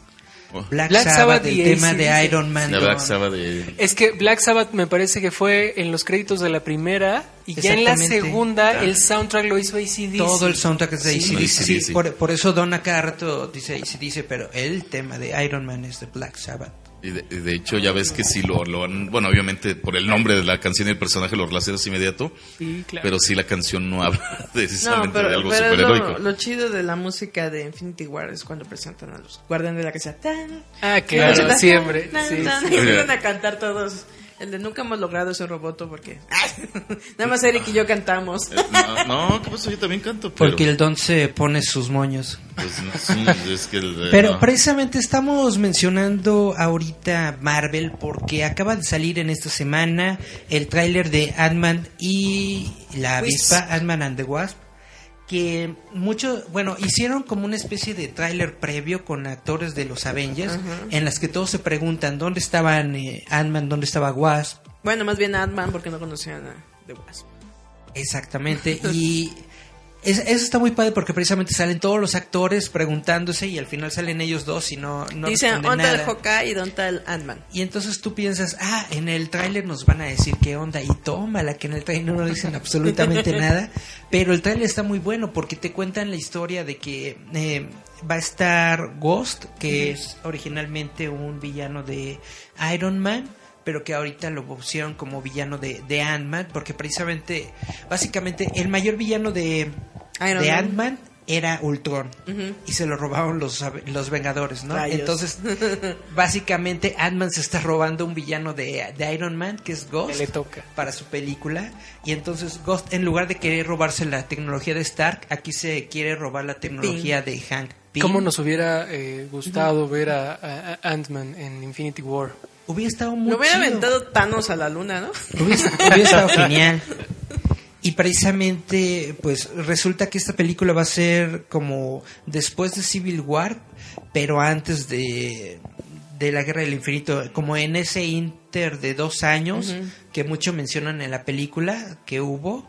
Black, Black Sabbath, Sabbath el y tema AC/DC. de Iron Man. La Black Sabbath de... Es que Black Sabbath me parece que fue en los créditos de la primera y ya en la segunda el soundtrack lo hizo ACDC. Todo el soundtrack es de Sí. AC/DC. Sí, AC/DC. por, por eso Donna cada rato dice ACDC, pero el tema de Iron Man es de Black Sabbath. Y de, y de hecho, ya ves que sí lo, lo han... Bueno, obviamente, por el nombre de la canción y el personaje lo relacionas inmediato. Sí, claro. Pero sí, la canción no habla No, precisamente pero, de algo superheroico. lo, lo chido de la música de Infinity War es cuando presentan a los guardianes de la casa. Tan, Ah, claro, tan, siempre. tan, sí, tan, sí. y empiezan a cantar todos. El de nunca hemos logrado ese roboto porque... Nada más Eric y yo cantamos. Eh, No, no, ¿qué pasó? Yo también canto, pero... Porque el don se pone sus moños. pues, sí, es que el de- Pero no. precisamente estamos mencionando ahorita Marvel porque acaba de salir en esta semana el tráiler de Ant-Man y la avispa, Ant-Man and the Wasp, que mucho, bueno, hicieron como una especie de tráiler previo con actores de los Avengers en las que todos se preguntan dónde estaban eh, Ant-Man, dónde estaba Wasp, Bueno, más bien Ant-Man porque no conocían a The Wasp. Exactamente, y es- eso está muy padre porque precisamente salen todos los actores preguntándose y al final salen ellos dos y no, no Dicen, ¿dónde el. Hawkeye y dónde el Ant-Man? Y entonces tú piensas, ah, en el tráiler nos van a decir qué onda y tómala, que en el tráiler no dicen absolutamente nada, pero el tráiler está muy bueno porque te cuentan la historia de que eh, va a estar Ghost, que es originalmente un villano de Iron Man, pero que ahorita lo pusieron como villano de, de Ant-Man, porque precisamente, básicamente, el mayor villano de, Iron de Man. Ant-Man era Ultron Ujú. y se lo robaron los, los Vengadores, ¿no? Rayos. Entonces, básicamente Ant-Man se está robando un villano de, de Iron Man, que es Ghost, Que le toca. para su película. Y entonces Ghost, en lugar de querer robarse la tecnología de Stark, aquí se quiere robar la tecnología de Hank Pym. ¿Cómo nos hubiera eh, gustado ver a, a- Ant-Man en Infinity War? Hubiera estado muy Me hubiera chido. aventado Thanos a la luna, ¿no? Hubiera, hubiera estado genial. Y precisamente, pues resulta que esta película va a ser como después de Civil War, pero antes de, de la Guerra del Infinito, como en ese inter de dos años que mucho mencionan en la película que hubo.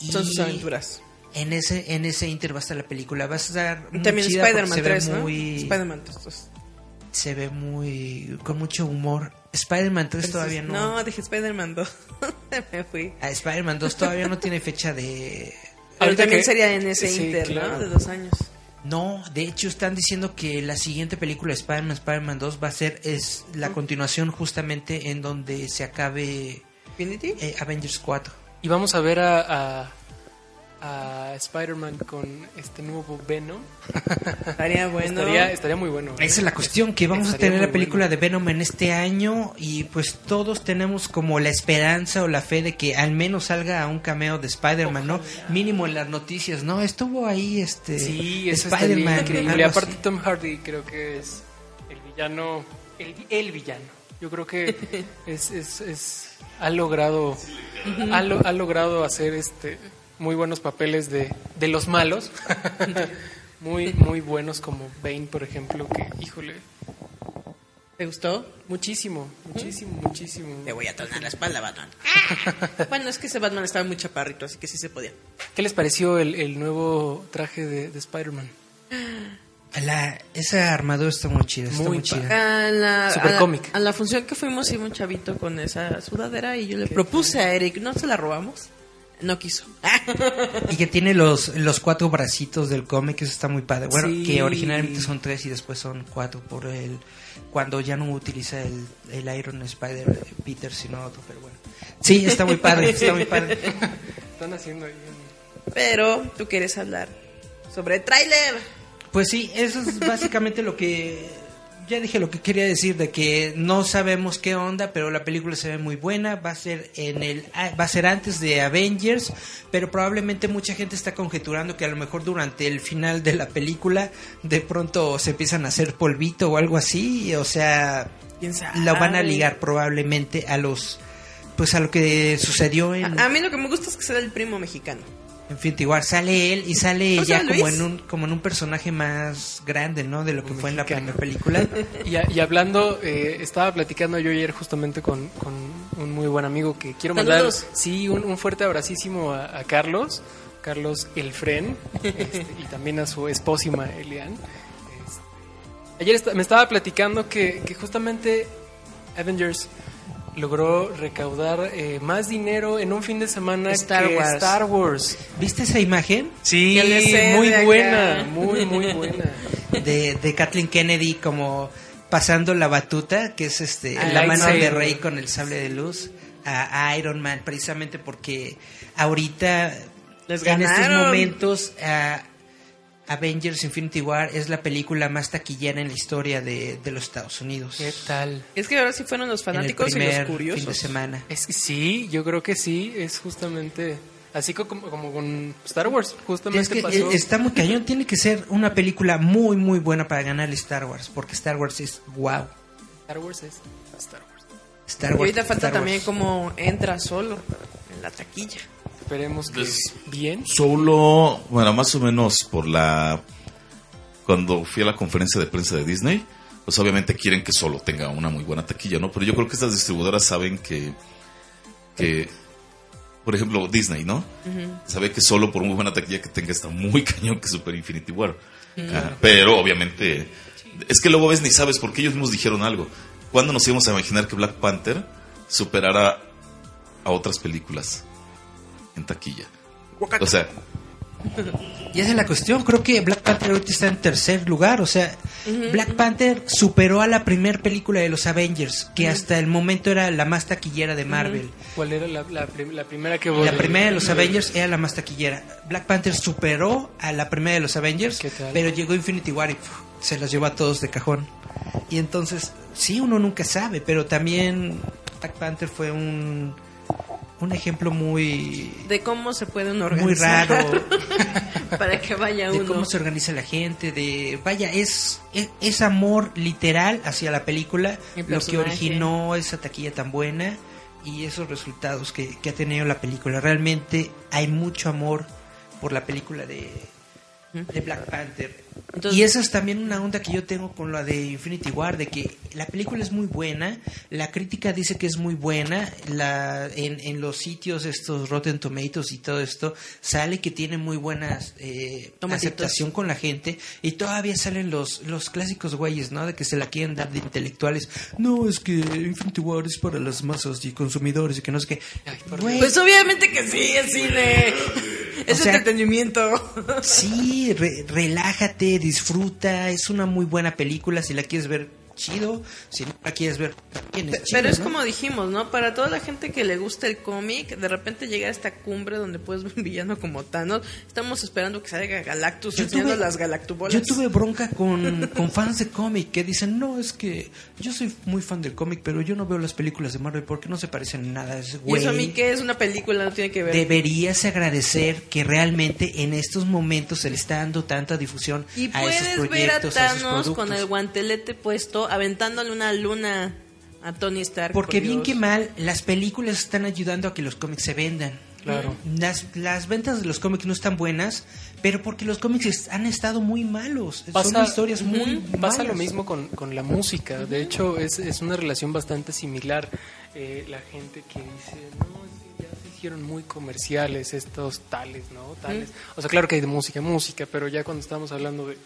Y Son sus aventuras. En ese, en ese inter va a estar la película. Va a estar muy también Spider-Man se ve 3, ¿no? muy- Spider-Man 3. dos. Se ve muy... con mucho humor. Spider-Man 3 todavía no. No, dije Spider-Man 2. Me fui. A Spider-Man 2 todavía no tiene fecha de... Pero también que- sería en ese sí, inter, claro. ¿no? De dos años. No, de hecho están diciendo que la siguiente película de Spider-Man, Spider-Man 2 va a ser es la continuación justamente en donde se acabe ¿Infinity? eh, Avengers 4. Y vamos a ver a, a, a Spider-Man con este nuevo Venom. Estaría bueno. Estaría, estaría muy bueno. ¿eh? Esa es la cuestión, que vamos a tener la película bueno. de Venom en este año y pues todos tenemos como la esperanza o la fe de que al menos salga un cameo de Spider-Man, ¿no? Mínimo en las noticias, ¿no? Estuvo ahí este Sí, Spider-Man. Y aparte. Tom Hardy creo que es el villano, el, el villano. Yo creo que es, es, es- ha logrado ha, lo- ha logrado hacer este muy buenos papeles de, de los malos. muy muy buenos como Bane, por ejemplo, que híjole, ¿Te gustó? muchísimo, muchísimo, muchísimo. Te voy a tornar la espalda, Batman. bueno, es que ese Batman estaba muy chaparrito, así que sí se podía. ¿Qué les pareció el, el nuevo traje de, de Spider-Man? La, esa armadura está muy chida, está Muy muy, chida. A la, Super a la- cómic. a la función que fuimos iba un chavito con esa sudadera y yo le propuse a Eric, ¿no se la robamos? No quiso. Y que tiene los, los cuatro bracitos del cómic, eso está muy padre. Bueno, Sí. que originalmente son tres y después son cuatro por el cuando ya no utiliza el, el Iron Spider Peter, sino otro, pero bueno. Sí, está muy padre, está muy padre. Están haciendo ahí Pero tú quieres hablar sobre tráiler. Pues sí, eso es básicamente lo que ya dije lo que quería decir de que no sabemos qué onda, pero la película se ve muy buena, va a ser en el ah, va a ser antes de Avengers, pero probablemente mucha gente está conjeturando que a lo mejor durante el final de la película de pronto se empiezan a hacer polvito o algo así, o sea, lo van a ligar probablemente a los pues a lo que sucedió en A, a mí lo que me gusta es que sea el primo mexicano. Infinity War sale él y sale ¿No ya sale como Luis? en un como en un personaje más grande, ¿no? De lo que fue en la primera película. Y, a- y hablando, eh, estaba platicando yo ayer justamente con, con un muy buen amigo que quiero mandar, Saludos. sí, un, un fuerte abracísimo a, a Carlos, Carlos Elfren, este, y también a su esposima Elian. Este, ayer esta- me estaba platicando que, que justamente Avengers logró recaudar eh, más dinero en un fin de semana Star que Wars. Star Wars. ¿Viste esa imagen Sí, muy buena, muy, muy buena. de, de Kathleen Kennedy como pasando la batuta, que es este la mano de. Rey con el sable de luz a, a Iron Man, precisamente porque ahorita Les en estos momentos ah, Avengers Infinity War es la película más taquillera en la historia de, de los Estados Unidos. ¿Qué tal? Es que ahora sí fueron los En el fanáticos y primer los fin de curiosos. semana. Es que sí, yo creo que sí, es justamente así co- como, como con Star Wars, justamente Es que pasó. eh, está muy cañón. Tiene que ser una película muy, muy buena para ganarle Star Wars. Porque Star Wars es wow. Star Wars es Star Wars. Star Y Wars. ahorita falta Star también Wars. cómo entra solo en la taquilla. Esperemos que Pues- bien. Solo, bueno, más o menos por la... Cuando fui a la conferencia de prensa de Disney, pues obviamente quieren que solo tenga una muy buena taquilla, ¿no? Pero yo creo que estas distribuidoras saben que, que por ejemplo, Disney, ¿no? Sabe que solo por muy buena taquilla que tenga está muy cañón que Super Infinity War. Ah, pero obviamente, es que luego ves ni sabes porque ellos mismos dijeron algo. ¿Cuándo nos íbamos a imaginar que Black Panther superara a otras películas en taquilla? O sea, Y esa es la cuestión. Creo que Black Panther ahorita está en tercer lugar. O sea, Black Panther superó a la primera película de los Avengers, que hasta el momento era la más taquillera de Marvel. ¿Cuál era la, la prim- la primera que La primera de los Avengers era la más taquillera. Black Panther superó a la primera de los Avengers, pero llegó Infinity War y se las llevó a todos de cajón. Y entonces, sí, uno nunca sabe, pero también Black Panther fue un, un ejemplo muy, De cómo se pueden muy organizar. raro para que vaya de uno. cómo se organiza la gente, de vaya, es, es, es amor literal hacia la película, El lo que originó esa taquilla tan buena y esos resultados que, que ha tenido la película. Realmente hay mucho amor por la película de, de Black Panther. Entonces- y esa es también una onda que yo tengo con la de Infinity War, de que la película es muy buena, la crítica dice que es muy buena, la, en, en los sitios estos Rotten Tomatoes y todo esto, sale que tiene muy buenas eh, aceptación con la gente y todavía salen los, los clásicos güeyes, ¿no? De que se la quieren dar de intelectuales. No, es que Infinity War es para las masas y consumidores y que no sé qué. Ay, Pues obviamente que sí, es cine. Es O sea- entretenimiento. Sí, re- relájate, disfruta, es una muy buena película, si la quieres ver chido, si no la quieres ver también es Pero es ¿no? como dijimos, ¿no? Para toda la gente que le gusta el cómic, de repente llega a esta cumbre donde puedes ver un villano como Thanos. Estamos esperando que salga Galactus Yo tuve- las galactubolas. Yo tuve bronca con, con fans de cómic que dicen, no, es que yo soy muy fan del cómic, pero yo no veo las películas de Marvel porque no se parecen en nada. Es, ¿Y eso a mí güey, qué es una película? No tiene que ver. Deberías agradecer que realmente en estos momentos se le está dando tanta difusión Y a esos puedes ver a proyectos, a esos Thanos con el guantelete puesto, aventándole una luna a Tony Stark. Porque por bien que mal, las películas están ayudando a que los cómics se vendan. Claro. Las, las ventas de los cómics no están buenas, pero porque los cómics han estado muy malos. Pasa- Son historias muy Ujú, Pasa lo mismo con, con la música. De hecho, es, es una relación bastante similar. Eh, la gente que dice, no, es que ya se hicieron muy comerciales estos tales, ¿no? Tales. O sea, claro que hay de música, música, pero ya cuando estamos hablando de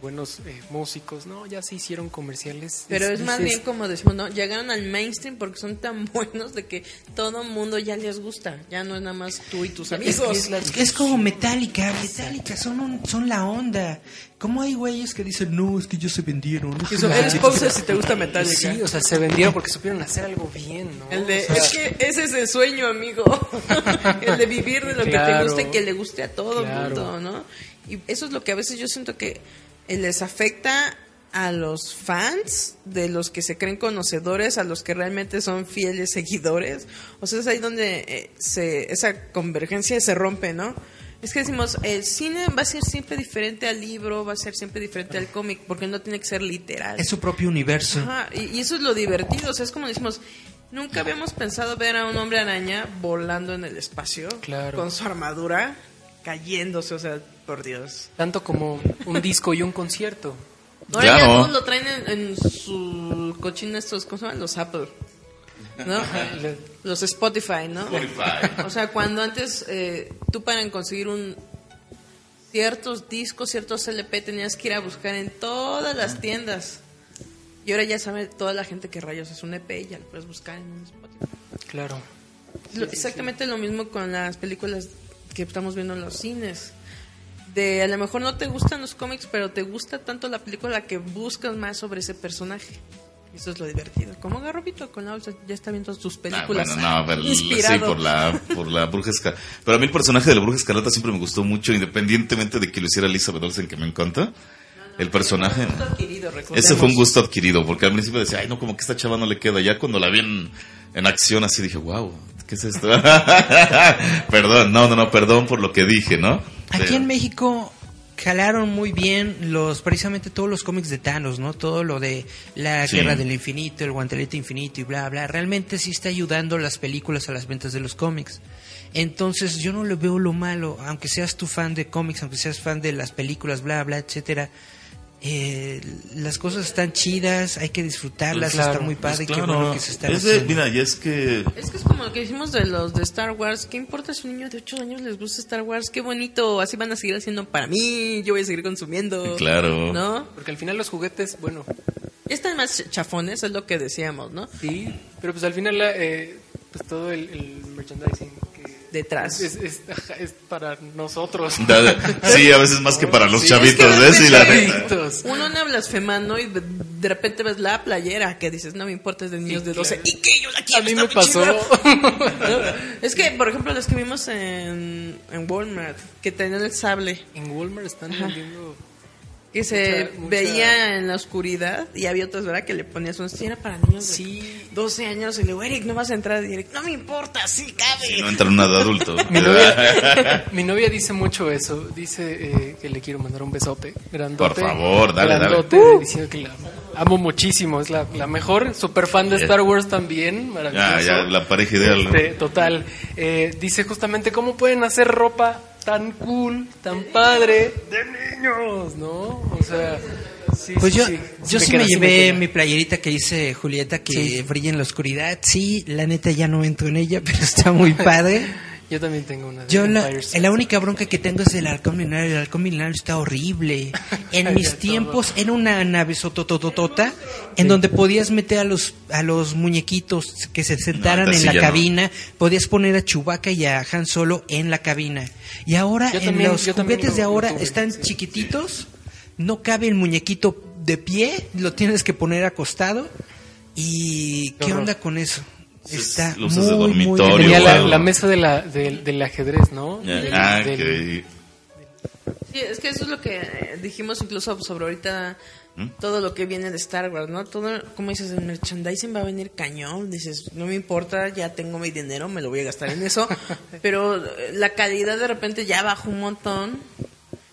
buenos eh, músicos, no, ya se hicieron comerciales. Pero es, más dices, bien como decimos, ¿no? Llegaron al mainstream porque son tan buenos de que todo mundo ya les gusta. Ya no es nada más tú y tus amigos. es como Metallica, Metallica son, un- son la onda. ¿Cómo hay güeyes que dicen, no, es que ellos se vendieron? Eso, eres si te gusta Metallica. Sí, o sea, se vendieron porque supieron hacer algo bien, ¿no? El de, O sea, es que ese es el sueño, amigo. el de vivir de lo que te gusta y que le guste a todo el Claro. mundo, ¿no? Y eso es lo que a veces yo siento que les afecta a los fans de los que se creen conocedores, a los que realmente son fieles seguidores. O sea, es ahí donde eh, se, esa convergencia se rompe, ¿no? Es que decimos, el cine va a ser siempre diferente al libro, va a ser siempre diferente al cómic, porque no tiene que ser literal. Es su propio universo. Ajá, y, y eso es lo divertido, o sea, es como decimos, nunca habíamos pensado ver a un hombre araña volando en el espacio, Claro. con su armadura, cayéndose, o sea, por Dios. Tanto como un disco y un concierto. Ahora Ya ya no. todos lo traen en, en su cochín estos, ¿cómo se llaman? Los Apple. ¿No? Los Spotify, ¿no? O sea, cuando antes eh, tú para conseguir un ciertos discos, ciertos LP tenías que ir a buscar en todas las tiendas. Y ahora ya sabe toda la gente que rayos es un EP y ya lo puedes buscar en un Spotify. Claro. Lo- exactamente lo mismo con las películas que estamos viendo en los cines. De a lo mejor no te gustan los cómics, pero te gusta tanto la película que buscas más sobre ese personaje. Eso es lo divertido. Como Garrobito con la bolsa, ya está viendo sus Ah, películas. bueno, no, pero sí, por la, por la Bruja Escarlata. Pero a mí el personaje de la Bruja Escarlata siempre me gustó mucho, independientemente de que lo hiciera Elizabeth Olsen, que me encanta. El personaje. Gusto adquirido. Ese fue un gusto adquirido, porque al principio decía, ay, no, como que esta chava no le queda. Ya cuando la vi en, en acción así dije, wow, ¿qué es esto? perdón, no, no, no, perdón por lo que dije, ¿no? Aquí en México jalaron muy bien los precisamente todos los cómics de Thanos, ¿no? Todo lo de la Sí. guerra del infinito, el guantelete infinito y bla bla. Realmente sí está ayudando las películas a las ventas de los cómics. Entonces yo no le veo lo malo, aunque seas tu fan de cómics, aunque seas fan de las películas, bla bla, etcétera. Eh, las cosas están chidas, hay que disfrutarlas, Claro, está muy Pues padre, qué claro, bueno que se están es de- mira, y es que Es que es como lo que dijimos de los de Star Wars. ¿Qué importa si un niño de 8 años les gusta Star Wars? Qué bonito. Así van a seguir haciendo para mí. Yo voy a seguir consumiendo. Claro. ¿No? Porque al final los juguetes, bueno, están más chafones, es lo que decíamos, ¿no? sí, pero pues al final la, eh, pues todo el, el merchandising Detrás. es, es- es para nosotros. sí, a veces más que para los Sí, chavitos, es que ¿ves? Y la. Chavitos. Uno no blasfemando y de, repente ves la playera que dices, no me importa, es de niños Sí, de 12. claro. ¿Y qué? Yo la quiero. A mí me pasó. Es que, por ejemplo, los que vimos en, en Walmart, que tenían el sable, en Walmart están vendiendo que se Mucha- mucha- veía en la oscuridad y había otros, ¿verdad? Que le ponías un si era para niños de Sí. 12 años y le digo, Eric, no vas a entrar. Y Eric, no me importa, sí cabe. Si no entra nada de adulto. Mi novia, mi novia dice mucho eso. Dice eh, que le quiero mandar un besote. Grandote. Por favor, dale, dale. grandote, Diciendo que la amo muchísimo. Es la, la mejor. Super fan de Star Wars también. Maravilloso. Ya, ya, la pareja ideal. ¿no? Este, total. Eh, dice justamente cómo pueden hacer ropa tan cool, tan padre de niños, ¿no? O sea, sí, Pues sí, yo, sí. yo sí queda, me llevé mi playerita que dice Julieta que Sí. brilla en la oscuridad. Sí, la neta ya no entro en ella, pero está muy padre. Yo también tengo una de Yo la, la única bronca que tengo es el halcón milenario. El halcón milenario está horrible. En mis tiempos era una nave sotototota en donde podías meter a los a los muñequitos que se sentaran ahorita en sí la ya no. cabina. Podías poner a Chewbacca y a Han Solo en la cabina. Y ahora Yo en también- los también juguetes lo- de ahora tuve, están sí. chiquititos. No cabe el muñequito de pie. Lo tienes que poner acostado. ¿Y qué horror. onda con eso? Está lo usas de muy, muy dormitorio, Tenía o la, mesa de la, del- del ajedrez, ¿no? Ya, Del- ah, del- que- Sí, es que eso es lo que eh, dijimos incluso sobre ahorita ¿Mm? todo lo que viene de Star Wars, ¿no? Todo, como dices, el merchandising va a venir cañón. Dices, no me importa, ya tengo mi dinero, me lo voy a gastar en eso. Pero eh, la calidad de repente ya bajó un montón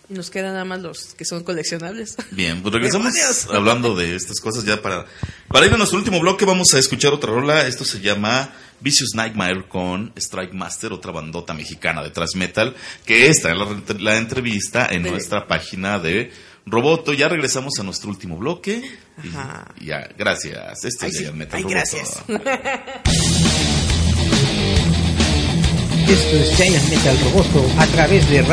nos quedan nada más los que son coleccionables. Bien, pues regresamos hablando de estas cosas ya para... Para ir a nuestro último bloque vamos a escuchar otra rola. Esto se llama Vicious Nightmare con Strike Master, otra bandota mexicana de thrash metal, que está en la, la entrevista en De- nuestra página de Roboto. Ya regresamos a nuestro último bloque. Y, Ajá. y ya, gracias. Esto es sí. Metal Ay, Roboto. gracias. Esto es Giant Metal Roboto a través de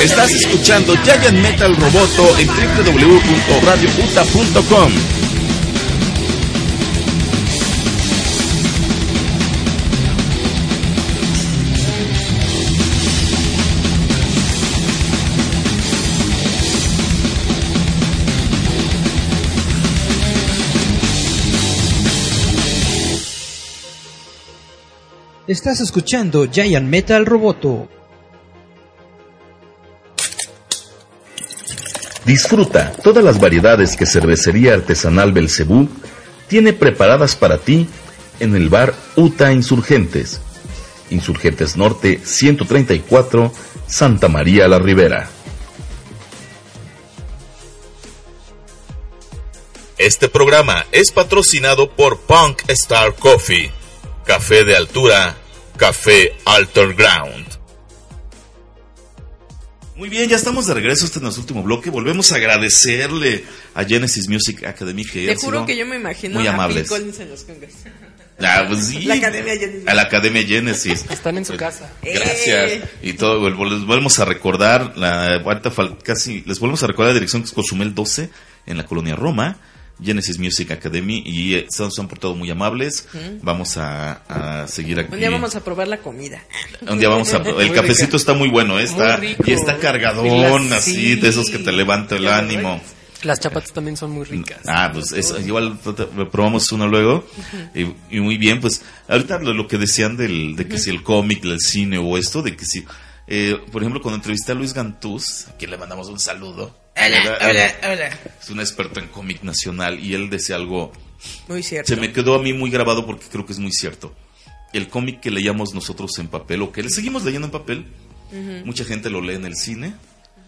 Estás escuchando Giant Metal Roboto en www.radioputa.com Estás escuchando Giant Metal Roboto. Disfruta todas las variedades que Cervecería Artesanal Belcebú tiene preparadas para ti en el bar Uta Insurgentes. Insurgentes Norte 134, Santa María la Ribera. Este programa es patrocinado por Punk Star Coffee, café de altura, café Alter Ground. Muy bien, ya estamos de regreso. Este es nuestro último bloque. Volvemos a agradecerle a Genesis Music Academy que Te juro sido que yo me imagino muy a amables. Phil Collins en los congas. Ah, pues sí. La Academia Genesis. A la Academia Genesis. Están en su casa. Gracias. Eh. Y todo, les volvemos a recordar, la, casi, les volvemos a recordar la dirección que es Cozumel 12 en la colonia Roma, Genesis Music Academy, y eh, se, se han portado muy amables. Vamos a, a seguir aquí. Un día vamos a probar la comida. Un día vamos a, el Muy cafecito rica. está muy bueno, eh, está, Muy rico. y está cargadón, las- así, sí. de esos que te levanta el ánimo. Las chapatas también son muy ricas. Ah, pues eso, igual probamos uno luego. y, y muy bien, pues ahorita lo, lo que decían del, de que si el cómic, el cine o esto, de que si, eh, por ejemplo, cuando entrevisté a Luis Gantús, a quien le mandamos un saludo. Hola, hola, hola. Es un experto en cómic nacional y él decía algo, Muy cierto. se me quedó a mí muy grabado porque creo que es muy cierto. El cómic que leíamos nosotros en papel o que le seguimos leyendo en papel, mucha gente lo lee en el cine,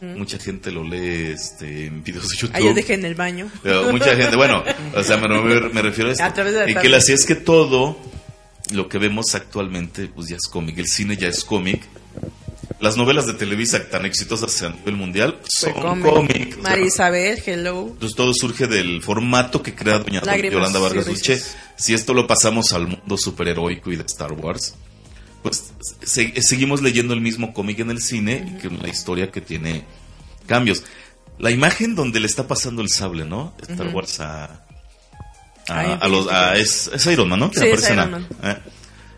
mucha gente lo lee este, en videos de YouTube. Ah, yo dejé en el baño. Pero mucha gente, bueno, o sea, me, me- refiero a esto. A través de la y que la así es que todo lo que vemos actualmente, pues ya es cómic. El cine ya es cómic. Las novelas de Televisa tan exitosas a nivel mundial son cómic. cómic. O sea, María Isabel, hello. entonces todo surge del formato que crea doña Lágrimas Yolanda Vargas. Dulce. Si esto lo pasamos al mundo superheroico y de Star Wars, pues se- seguimos leyendo el mismo cómic en el cine y que la historia que tiene cambios. La imagen donde le está pasando el sable, ¿no? Star Wars a, a, a los a- es, es Iron Man, ¿no? Que Sí, es Iron Man. eh,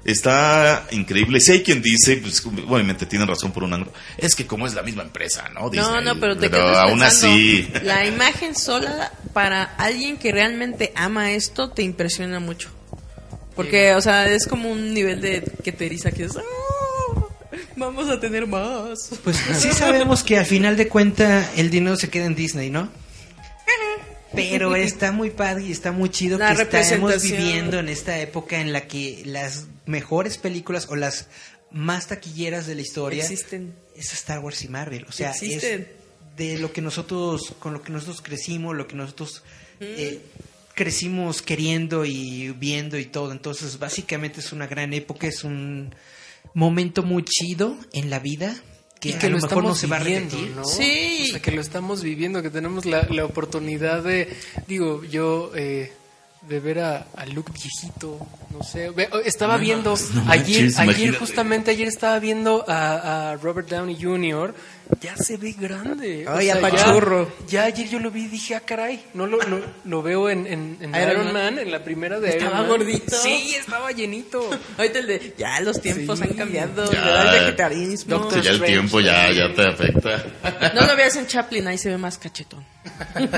Está increíble. Si hay quien dice, pues obviamente tienen razón por un ángulo, es que como es la misma empresa, ¿no? No, Disney, no, pero te quedas aún pensando, así. La imagen sola para alguien que realmente ama esto te impresiona mucho. Porque, o sea, es como un nivel de que te eriza que es... "Ah, Vamos a tener más. Pues sí sabemos que al final de cuenta el dinero se queda en Disney, ¿no? Pero está muy padre y está muy chido La que estamos viviendo en esta época en la que las mejores películas o las más taquilleras de la historia Existen. es Star Wars y Marvel. O sea, Existen. es de lo que nosotros, con lo que nosotros crecimos, lo que nosotros eh, crecimos queriendo y viendo y todo. Entonces, básicamente es una gran época, es un momento muy chido en la vida que, y a que lo lo mejor no estamos se va a viviendo, repetir. ¿no? Sí. O sea, que lo estamos viviendo, que tenemos la, la oportunidad de, digo, yo, eh, de ver a, a Luke viejito, no sé, oh, estaba viendo, no ayer, manches, ayer imagínate. justamente ayer estaba viendo a, a Robert Downey Jr., ya se ve grande. Ay, ya- apachurro. Ya, ayer yo lo vi y dije, ah, caray, no lo, lo, lo veo en, en, en Iron Iron, Man. Man, en la primera de Estaba Iron Man. gordito. Sí, estaba llenito. Ahorita el de, ya los tiempos Sí. han cambiado, Ya. el vegetarianismo. Doctor ya el Strange tiempo ya, ya te afecta. No lo veas en Chaplin, ahí se ve más cachetón.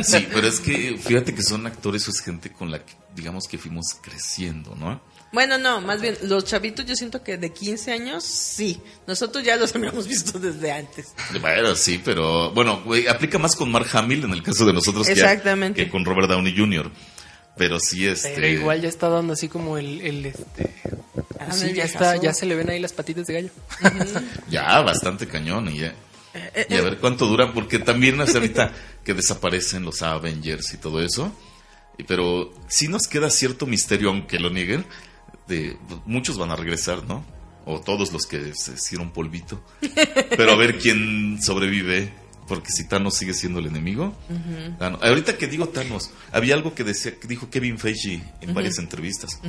Sí, pero es que fíjate que son actores o es gente con la que, digamos que fuimos creciendo, ¿no? Bueno, no, más bien, los chavitos yo siento que de 15 años, sí. Nosotros ya los habíamos visto desde antes. Bueno, sí, pero bueno, aplica más con Mark Hamill en el caso de nosotros que, Exactamente. que con Robert Downey Jr. Pero sí, este. Pero igual ya está dando así como el, el este, Ah, así el ya está, ya se le ven ahí las patitas de gallo. Ya, bastante cañón. Y, ya- Eh, y a ver cuánto dura, porque también hace ahorita que desaparecen los Avengers y todo eso. Y, pero sí nos queda cierto misterio, aunque lo nieguen, de muchos van a regresar, ¿no? O todos los que se hicieron polvito. Pero a ver quién sobrevive Porque si Thanos sigue siendo el enemigo. Thanos- Ahorita que digo Thanos, había algo que decía, que dijo Kevin Feige en varias entrevistas.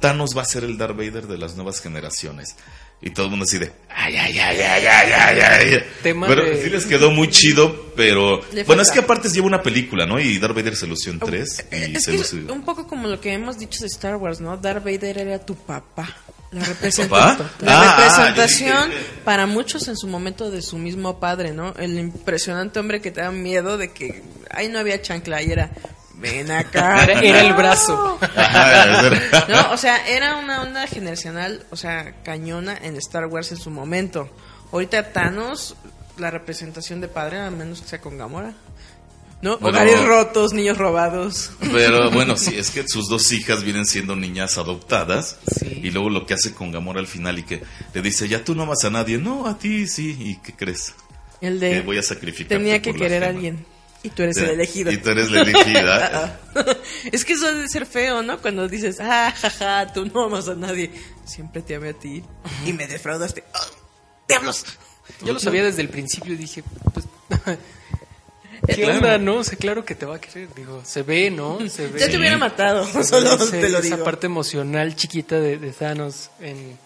Thanos va a ser el Darth Vader de las nuevas generaciones. Y todo el mundo así de, ay, ay, ay, ay, ay, ay, ay. Tema Pero de- sí les quedó muy chido, pero... Bueno, es que aparte lleva una película, ¿no? Y Darth Vader se lució en tres. Y Eh, Es se que lució... es un poco como lo que hemos dicho de Star Wars, ¿no? Darth Vader era tu papá. La, representa- ¿Papá? la Ah, ah, representación para muchos en su momento de su mismo padre, ¿no? El impresionante hombre que te da miedo de que ahí no había chancla y era ven acá. Era, era el brazo. No, o sea, era una onda generacional, o sea, cañona en Star Wars en su momento. Ahorita Thanos, la representación de padre, a menos que sea con Gamora. ¿No? Bueno. Hogares rotos, niños robados. Pero bueno, sí, es que sus dos hijas vienen siendo niñas adoptadas. Sí. Y luego lo que hace con Gamora al final y que le dice, ya tú no amas a nadie. No, a ti sí. ¿Y qué crees? El Que de voy a sacrificar. tenía que querer a alguien y tú eres el elegido. Y tú eres la elegida. es que eso debe ser feo, ¿no? Cuando dices, ah, jaja, tú no amas a nadie. Siempre te amé a ti y me defraudaste. ¡Ah! ¡Diablos! Yo lo sabía desde el principio y dije, pues, ¿qué Claro. onda, no? O sea, claro que te va a querer. Digo, se ve, ¿no? Se ve. Ya te hubiera matado, solo ese- te lo esa digo. parte emocional chiquita de, de Thanos en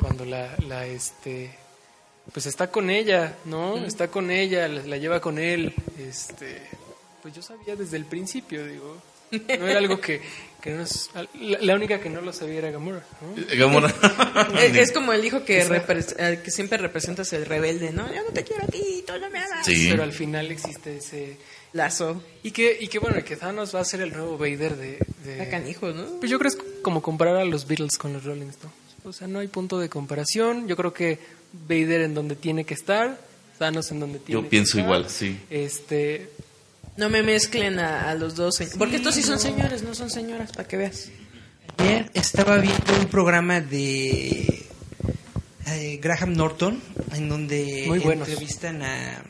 cuando la, la este pues está con ella, ¿no? Está con ella, la, la lleva con él, este pues yo sabía desde el principio, digo. No era algo que, que no es- la, la única que no lo sabía era Gamora, ¿no? Gamora. Es, es como el hijo que, eh, que siempre representas el rebelde, ¿no? Yo no te quiero a ti, tú no me amas. Sí. Pero al final existe ese Lazo. y que y que bueno, que Thanos va a ser el nuevo Vader de, de canijo, ¿no? Pues yo creo que es como comparar a los Beatles con los Rolling Stones. O sea, no hay punto de comparación. Yo creo que Vader en donde tiene que estar, Thanos en donde tiene Yo que pienso estar. igual, sí. Este, No me mezclen a, a los dos. se- Porque estos sí son señores, no son señoras, para que veas. Ayer estaba viendo un programa de eh, Graham Norton en donde Muy entrevistan a,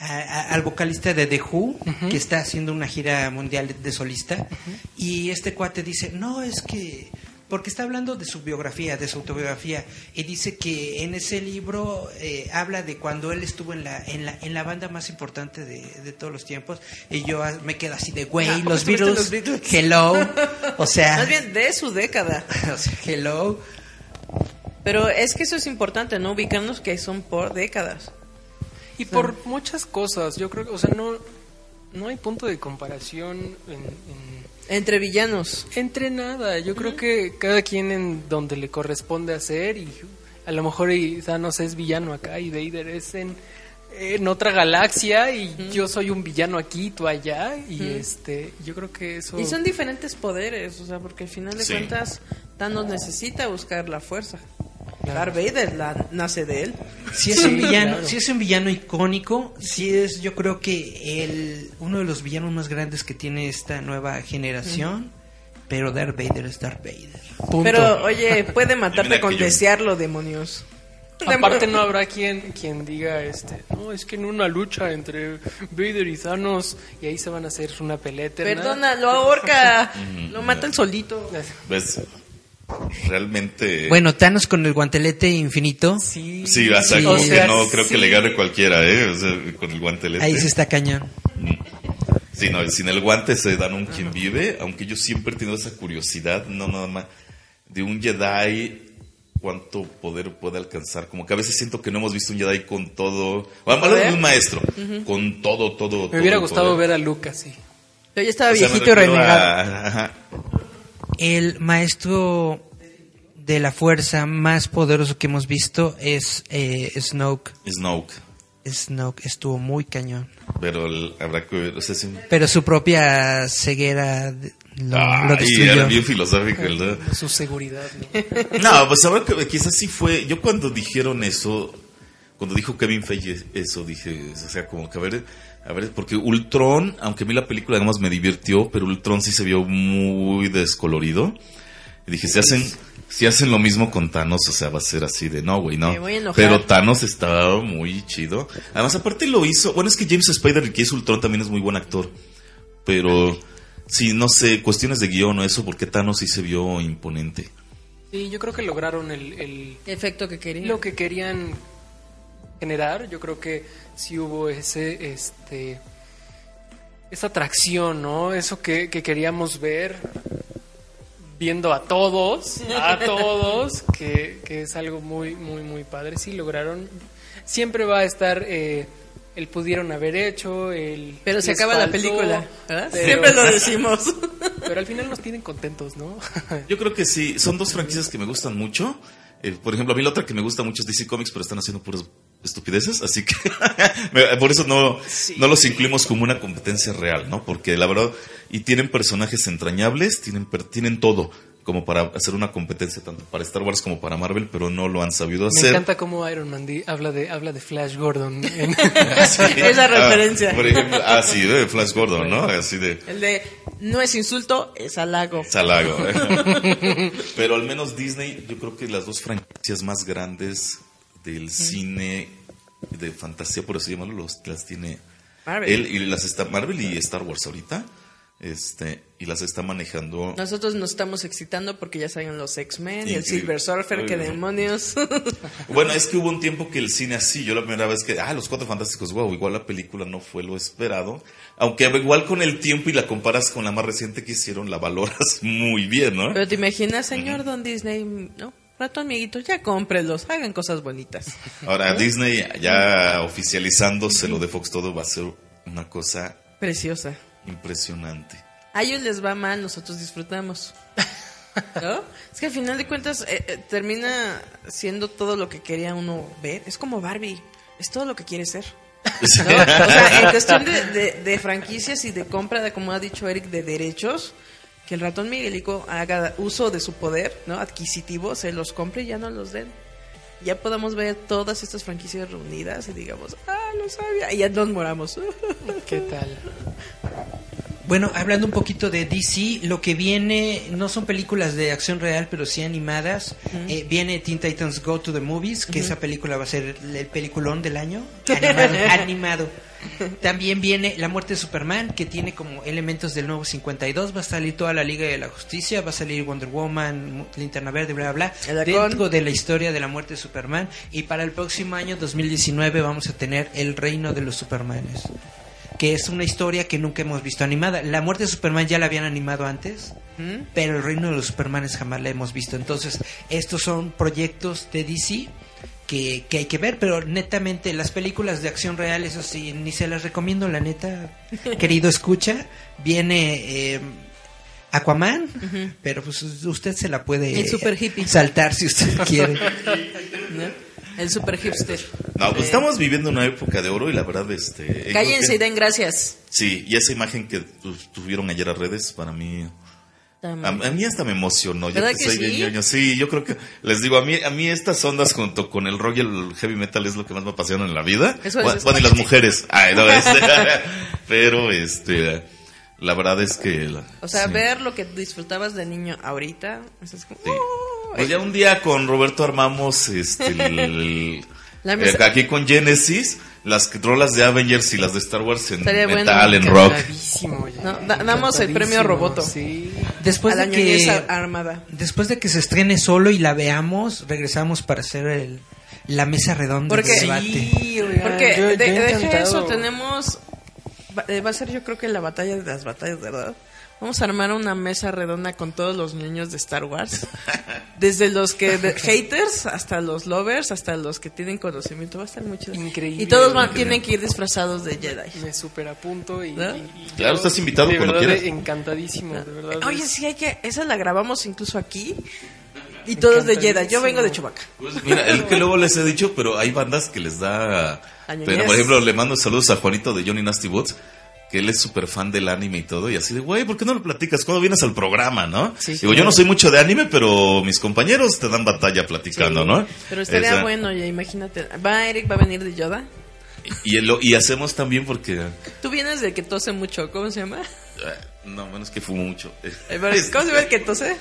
a- a- al vocalista de The Who que está haciendo una gira mundial de solista y este cuate dice no es que porque está hablando de su biografía, de su autobiografía, y dice que en ese libro eh, habla de cuando él estuvo en la, en la, en la banda más importante de, de todos los tiempos, y yo me quedo así de, güey, Ah, Beatles, los Beatles. hello, o sea, Más bien de su década. o sea, hello. Pero es que eso es importante, ¿no? Ubicarnos que son por décadas. y por muchas cosas, yo creo que, o sea, no, no hay punto de comparación en- en, Entre villanos. Entre nada, yo creo que cada quien en donde le corresponde hacer y a lo mejor y Thanos es villano acá y Vader es en, en otra galaxia y yo soy un villano aquí, tú allá y este, yo creo que eso Y son diferentes poderes, o sea, porque al final de Sí. cuentas Thanos necesita buscar la fuerza. Darth Vader la, nace de él. Si es un villano, claro. si es un villano icónico, si es yo creo que el uno de los villanos más grandes que tiene esta nueva generación, pero Darth Vader es Darth Vader. punto. Pero, oye, puede matarte con desearlo, demonios. Aparte no habrá quien quien diga este, no, es que en una lucha entre Vader y Thanos y ahí se van a hacer una pelea eterna. Perdona, lo ahorca. lo mata el solito. ¿Ves? Realmente. Bueno, Thanos con el guantelete infinito, Sí. Sí, o sea, Sí. como O que no creo sí. que le gane cualquiera, ¿eh? O sea, con el guantelete. ahí se está cañón. Sí, no, sin el guante se dan un quien vive, aunque yo siempre he tenido esa curiosidad, no nada más, de un Jedi, cuánto poder puede alcanzar. Como que a veces siento que no hemos visto un Jedi con todo, o de un maestro, con todo, todo. Me hubiera gustado ver a Lucas, sí. Yo ya estaba viejito y renegado. renegado. El maestro de la fuerza más poderoso que hemos visto es eh, Snoke. Snoke, Snoke estuvo muy cañón. pero el- habrá que ver, o sea, sí- Pero su propia ceguera lo, destruyó. era bien filosófico, ¿verdad? Su seguridad, ¿no? No, pues ahora que quizás sí fue. Yo cuando dijeron eso, cuando dijo Kevin Feige eso, dije, o sea, como que a ver, a ver, porque Ultron, aunque a mí la película además me divirtió, pero Ultron sí se vio muy descolorido. Y dije, si hacen, si hacen lo mismo con Thanos, o sea, va a ser así de no, güey, no. Me voy a enojar. Pero Thanos estaba muy chido. Además, aparte lo hizo. Bueno, es que James Spider, el que hizo Ultron, también es muy buen actor. Pero, sí, no sé, cuestiones de guion o eso, porque Thanos sí se vio imponente. Sí, yo creo que lograron el, el- Efecto que quería. lo que querían generar, yo creo que sí hubo ese, este, esa atracción, ¿no? Eso que, que queríamos ver viendo a todos, a todos, que, que es algo muy, muy, muy padre. Sí lograron, siempre va a estar eh, el pudieron haber hecho, el... Pero se acaba la película, Siempre lo decimos. Pero al final nos tienen contentos, ¿no? Yo creo que sí, son dos franquicias que me gustan mucho. Eh, por ejemplo, a mí la otra que me gusta mucho es DC Comics, pero están haciendo puras estupideces, así que me- por eso no, no los incluimos como una competencia real, ¿no? Porque la verdad, y tienen personajes entrañables, tienen, tienen todo como para hacer una competencia tanto para Star Wars como para Marvel, pero no lo han sabido Me hacer. encanta cómo Iron Man habla de habla de Flash Gordon. en- Sí. Esa referencia. Ah, por ejemplo, ah, sí, de Flash Gordon, ¿no? Así de... El de no es insulto, es halago. Salago. Pero al menos Disney, yo creo que las dos franquicias más grandes del cine de fantasía, por así llamarlo, los, las tiene Marvel. él y las está Marvel y Star Wars ahorita. Este, y las está manejando. Nosotros nos estamos excitando porque ya salen los X-Men y el. Silver Surfer, que demonios. Bueno, es que hubo un tiempo que el cine así, yo la primera vez que, ah, los cuatro fantásticos, wow, igual la película no fue lo esperado. Aunque igual con el tiempo y la comparas con la más reciente que hicieron, la valoras muy bien, ¿no? Pero te imaginas, señor Don Disney, ¿no? Rato amiguitos, ya cómprelos, hagan cosas bonitas. Ahora, Disney ya oficializándose lo de Fox todo va a ser una cosa Preciosa. impresionante. A ellos les va mal, nosotros disfrutamos. ¿No? Es que al final de cuentas eh, eh, termina siendo todo lo que quería uno ver. Es como Barbie, es todo lo que quiere ser. ¿no? O sea, en cuestión de, de- de franquicias y de compra, de como ha dicho Eric, de derechos, que el ratón Miguelico haga uso de su poder ¿no? adquisitivo, se los compre y ya no los den. Ya podamos ver todas estas franquicias reunidas y digamos, ah, lo sabía, y ya nos moramos. ¿Qué tal? Bueno, hablando un poquito de DC, lo que viene no son películas de acción real, pero sí animadas. Eh, viene Teen Titans Go to the Movies, que esa película va a ser el, el peliculón del año. Animado. animado. También viene La muerte de Superman, que tiene como elementos del nuevo 52. Va a salir toda la Liga de la Justicia, va a salir Wonder Woman, Linterna Verde, bla, bla, bla. Dentro de la historia de la muerte de Superman. Y para el próximo año, 2019, vamos a tener El Reino de los Supermanes que es una historia que nunca hemos visto animada. La muerte de Superman ya la habían animado antes, pero el reino de los Supermanes jamás la hemos visto. Entonces, estos son proyectos de DC que, que hay que ver, pero netamente las películas de acción real, eso sí, ni se las recomiendo, la neta, querido escucha, viene... eh, Aquaman, pero pues usted se la puede El super hippie. saltar si usted quiere. ¿no? El super hipster. No, pues Eh, estamos viviendo una época de oro y la verdad, este... Cállense y que- den gracias. Sí, y esa imagen que tu- tuvieron ayer a redes, para mí... A, a mí hasta me emocionó. Yo ¿Verdad que que soy bien sí? ñoño. Sí, yo creo que les digo a mí a mí estas ondas junto con el rock y el heavy metal es lo que más me apasiona en la vida. Eso bueno, es- bueno, y las mujeres. Ay, no, este, pero este la verdad es que la- O sea, sí. ver lo que disfrutabas de niño ahorita. es como, Sí. ¡oh! Pues ya un día con Roberto armamos este el- eh, aquí con Genesis las rolas de Avengers y las de Star Wars en Estaría bueno, metal, en rock. No, da- damos el premio Roboto. Sí. Después a de que ar- armada. Después de que se estrene solo y la veamos, regresamos para hacer el, la mesa redonda Porque- de debate. Sí, Porque yo- de, yo deja encantado. eso, tenemos... Va, eh, va a ser yo creo que la batalla de las batallas, ¿verdad? Vamos a armar una mesa redonda con todos los niños de Star Wars. Desde los que de- haters hasta los lovers, hasta los que tienen conocimiento. Va a estar muy chido. Increíble. Y todos van, Increíble. tienen que ir disfrazados de Jedi. Me super apunto y, ¿No? y- y Claro, yo, estás invitado de cuando verdad, quieras. Encantadísimo, de verdad. Oye, es- sí, hay que... Esa la grabamos incluso aquí. Y todos de Jedi. Yo vengo de Chewbacca. Pues mira, el que luego les he dicho, pero hay bandas que les da. Pero, por ejemplo, le mando saludos a Juanito de Johnny Nasty Boots, que él es súper fan del anime y todo, y así de, güey, ¿por qué no lo platicas cuando vienes al programa, no? Sí, Digo, yo no soy mucho de anime, pero mis compañeros te dan batalla platicando, ¿no? Pero estaría Esa- bueno, ya imagínate. Va Eric, va a venir de Yoda. Y, el- y hacemos también porque. Tú vienes de que tose mucho. ¿Cómo se llama? eh, No, bueno, es que fumo mucho. Eh, pero, ¿Cómo se llama el que tose?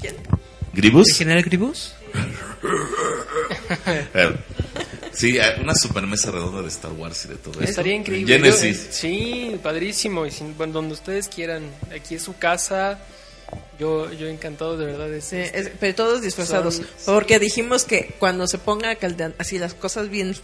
¿Quién? ¿Gribus? ¿El general Gribus? Sí, una super mesa redonda de Star Wars y de todo eso. Estaría increíble. Genesis. Yo- sí, padrísimo. Y sin- bueno, donde ustedes quieran. Aquí es su casa. Yo, yo encantado de verdad. Es, Sí, es- pero todos disfrazados. Son- Porque dijimos que cuando se ponga caldean, así las cosas bien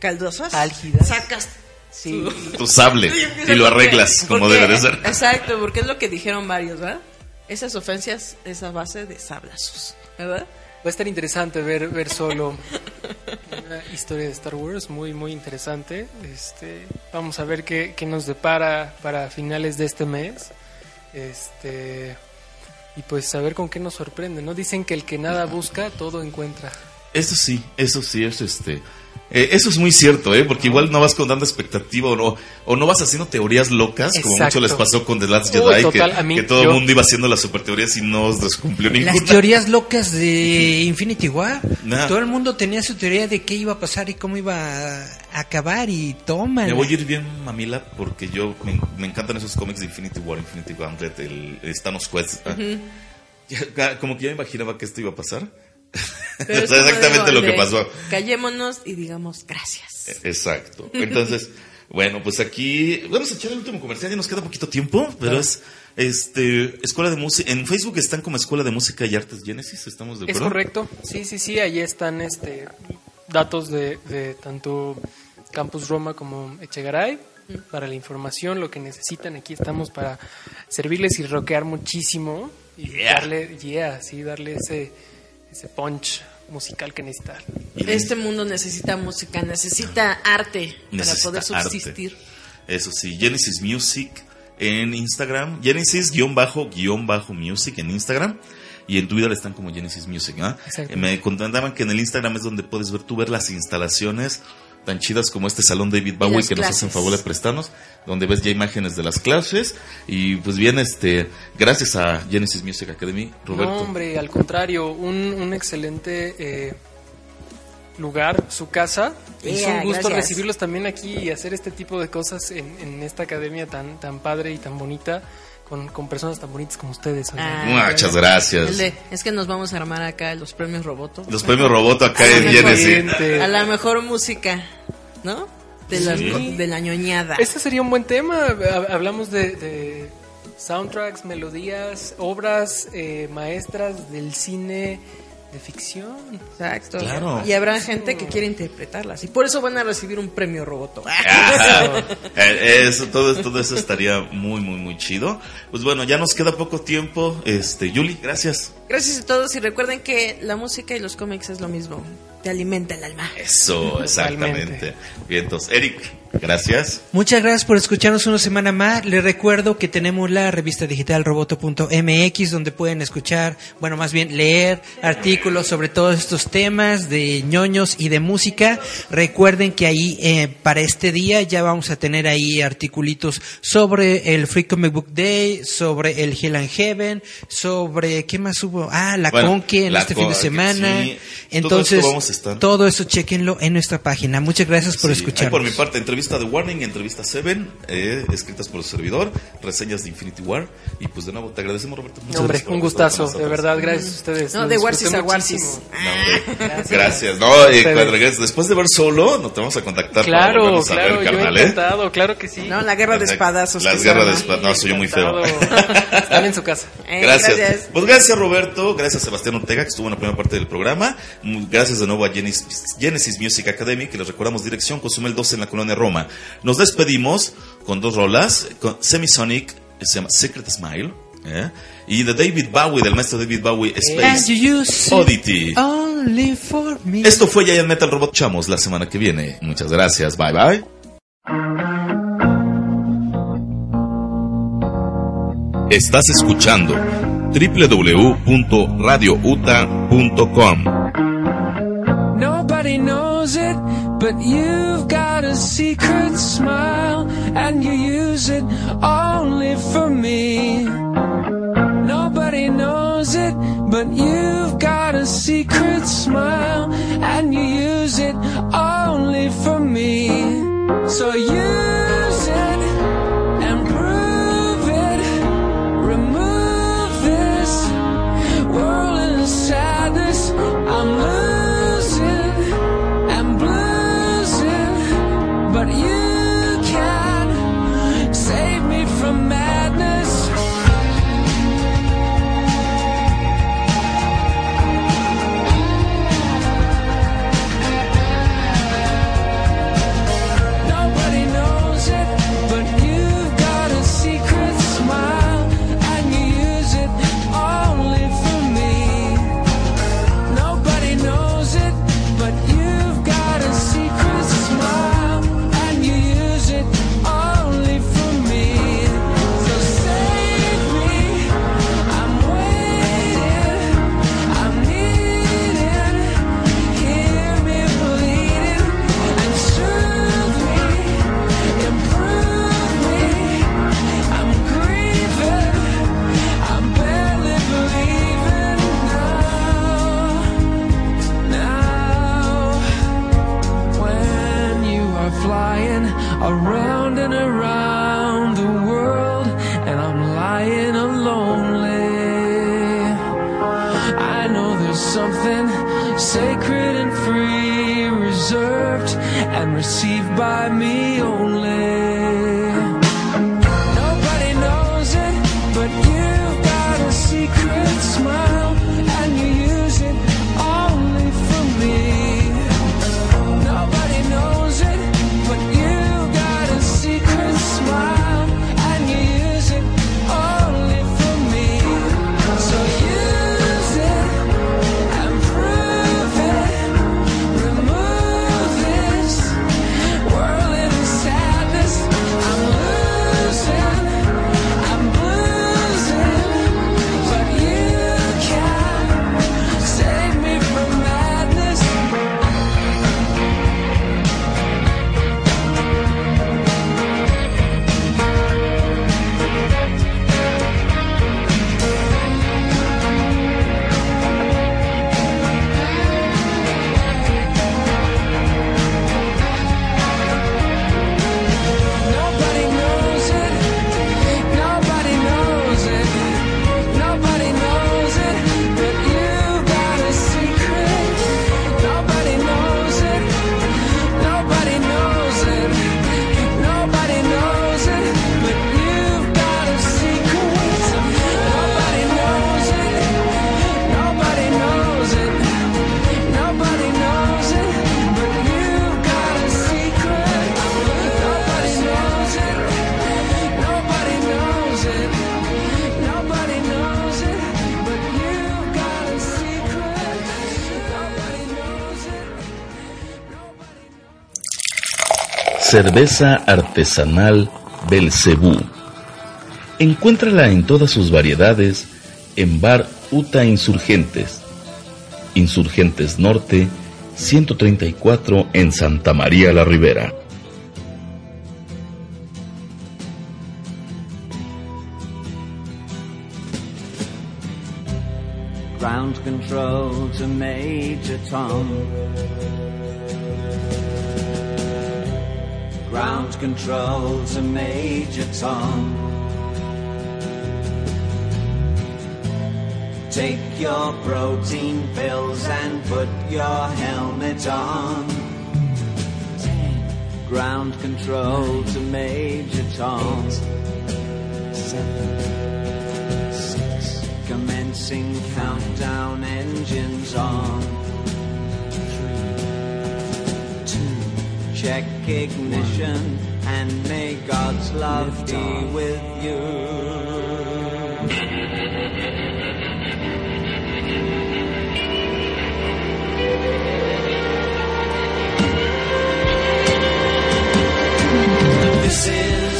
caldosas, Álgidas. sacas Sí. Tu sable y lo arreglas como Porque- debe de ser. Exacto, porque es lo que dijeron varios, ¿verdad? Esas ofensas es a base de sablazos, ¿verdad? Va a estar interesante ver, ver solo una historia de Star Wars, muy, muy interesante. Este, vamos a ver qué, qué nos depara para finales de este mes. Este, y pues a ver con qué nos sorprende, ¿no? Dicen que el que nada busca, todo encuentra. Eso sí, eso sí es este. Eh, eso es muy cierto, ¿eh? Porque igual no vas con tanta expectativa o no, o no vas haciendo teorías locas, como mucho les pasó con The Last Uy, Jedi, total, que, a mí, que todo yo- el mundo iba haciendo las super teorías y no les cumplió Las ninguna. teorías locas de Infinity War. Nah. Todo el mundo tenía su teoría de qué iba a pasar y cómo iba a acabar y toma. Me voy a ir bien, mamila, porque yo me, me encantan esos cómics de Infinity War, Infinity Gauntlet, el, el Thanos Quest. Ah. Como que ya me imaginaba que esto iba a pasar. Pero O es sea, como exactamente digo, lo que pasó. Callémonos y digamos gracias. Exacto. Entonces, bueno, pues aquí vamos a echar el último comercial. Ya nos queda poquito tiempo, pero es este escuela de música. En Facebook están como Escuela de Música y Artes Génesis. ¿Estamos de Es acuerdo? correcto, sí, sí, sí, ahí están este datos de, de tanto Campus Roma como Echegaray para la información, lo que necesitan, aquí estamos para servirles y rockear muchísimo y Yeah. darle, yeah, sí, darle ese, ese punch musical que necesitan. Y Este mundo necesita música, necesita arte para necesita poder arte. subsistir. Eso sí, Genesis Music en Instagram, Genesis-music en Instagram. Y en Twitter están como Genesis Music, ¿ah? Exacto. Eh, Me contaban que en el Instagram es donde puedes ver tú ver las instalaciones tan chidas como este salón David Bowie que nos hacen favor de prestarnos, donde ves ya imágenes de las clases y pues bien este gracias a Genesis Music Academy, Roberto. No, hombre, al contrario, un, un excelente eh, lugar, su casa. es Yeah, un gusto gracias. recibirlos también aquí y hacer este tipo de cosas en, en esta academia tan, tan padre y tan bonita, con, con personas tan bonitas como ustedes. Ah, Muchas gracias. El de, es que nos vamos a armar acá los premios Roboto. Los premios Roboto acá en. A la mejor música, ¿no? De, las- Sí. de la ñoñada. Este sería un buen tema. Hab- Hablamos de, de soundtracks, melodías, obras eh, maestras del cine de ficción. Exacto. Claro. Y habrá gente que quiere interpretarlas. Y por eso van a recibir un premio Roboto. Eh, Eso, todo, todo eso estaría muy, muy, muy chido. Pues bueno, ya nos queda poco tiempo. Este, Yuli, gracias. Gracias a todos y recuerden que la música y los cómics es lo mismo. Te alimenta el alma. Eso, exactamente. Bien, entonces, Eric, gracias. Muchas gracias por escucharnos una semana más. Les recuerdo que tenemos la revista digital roboto.mx donde pueden escuchar, bueno, más bien leer artículos sobre todos estos temas de ñoños y de música. Recuerden que ahí eh, para este día ya vamos a tener ahí articulitos sobre el Free Comic Book Day, sobre el Hell and Heaven, sobre ¿qué más hubo? Ah, la Bueno, Conque en la este fin de semana. sí. Todo Entonces, esto vamos a estar. todo eso chequenlo en nuestra página. Muchas gracias por Sí, ahí por mi parte, entrevista de Warning, entrevista Seven, eh, escritas por el servidor, reseñas de Infinity War. Y pues de nuevo, te agradecemos, Roberto. Muchas Hombre, gracias un gustazo, de verdad, gracias a ustedes. No, de Warsis a. Warsis. No, Gracias. No, eh, cuando regreses, después de ver solo, nos te vamos a contactar para Claro, volvernos a claro, ver, yo carnal, ¿eh? encantado, claro que sí. No, la guerra de espadazos. Las guerras de espadazos. No, soy yo muy feo. Están en su casa. Eh, Gracias. Pues gracias Roberto, gracias Sebastián Ortega que estuvo en la primera parte del programa. Gracias de nuevo a Genesis, Genesis Music Academy que les recordamos dirección Cozumel 12 en la colonia Roma. Nos despedimos con dos rolas, con Semisonic, se llama Secret Smile, ¿eh? y de David Bowie, del maestro David Bowie, Space Oddity. only for me. Esto fue Giant Metal Robot Chamos la semana que viene. Muchas gracias, bye bye. Estás escuchando www.radiouta.com. Knows it, but you've got a secret smile, and you use it only for me. Nobody knows it, but you've got a secret smile, and you use it only for me. So use received by me only. Cerveza artesanal Belcebú. Encuéntrala en todas sus variedades en Bar Uta Insurgentes. Insurgentes Norte, 134 en Santa María la Ribera. Ground control to Major Tom. control to Major Tom. Take your protein pills and put your helmet on. Ground control nine, to Major Tom. Eight, seven, six, Commencing countdown engines on. check ignition and may God's love be with you. This is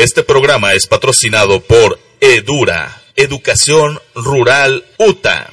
Este programa es patrocinado por Edura, Educación Rural UTA.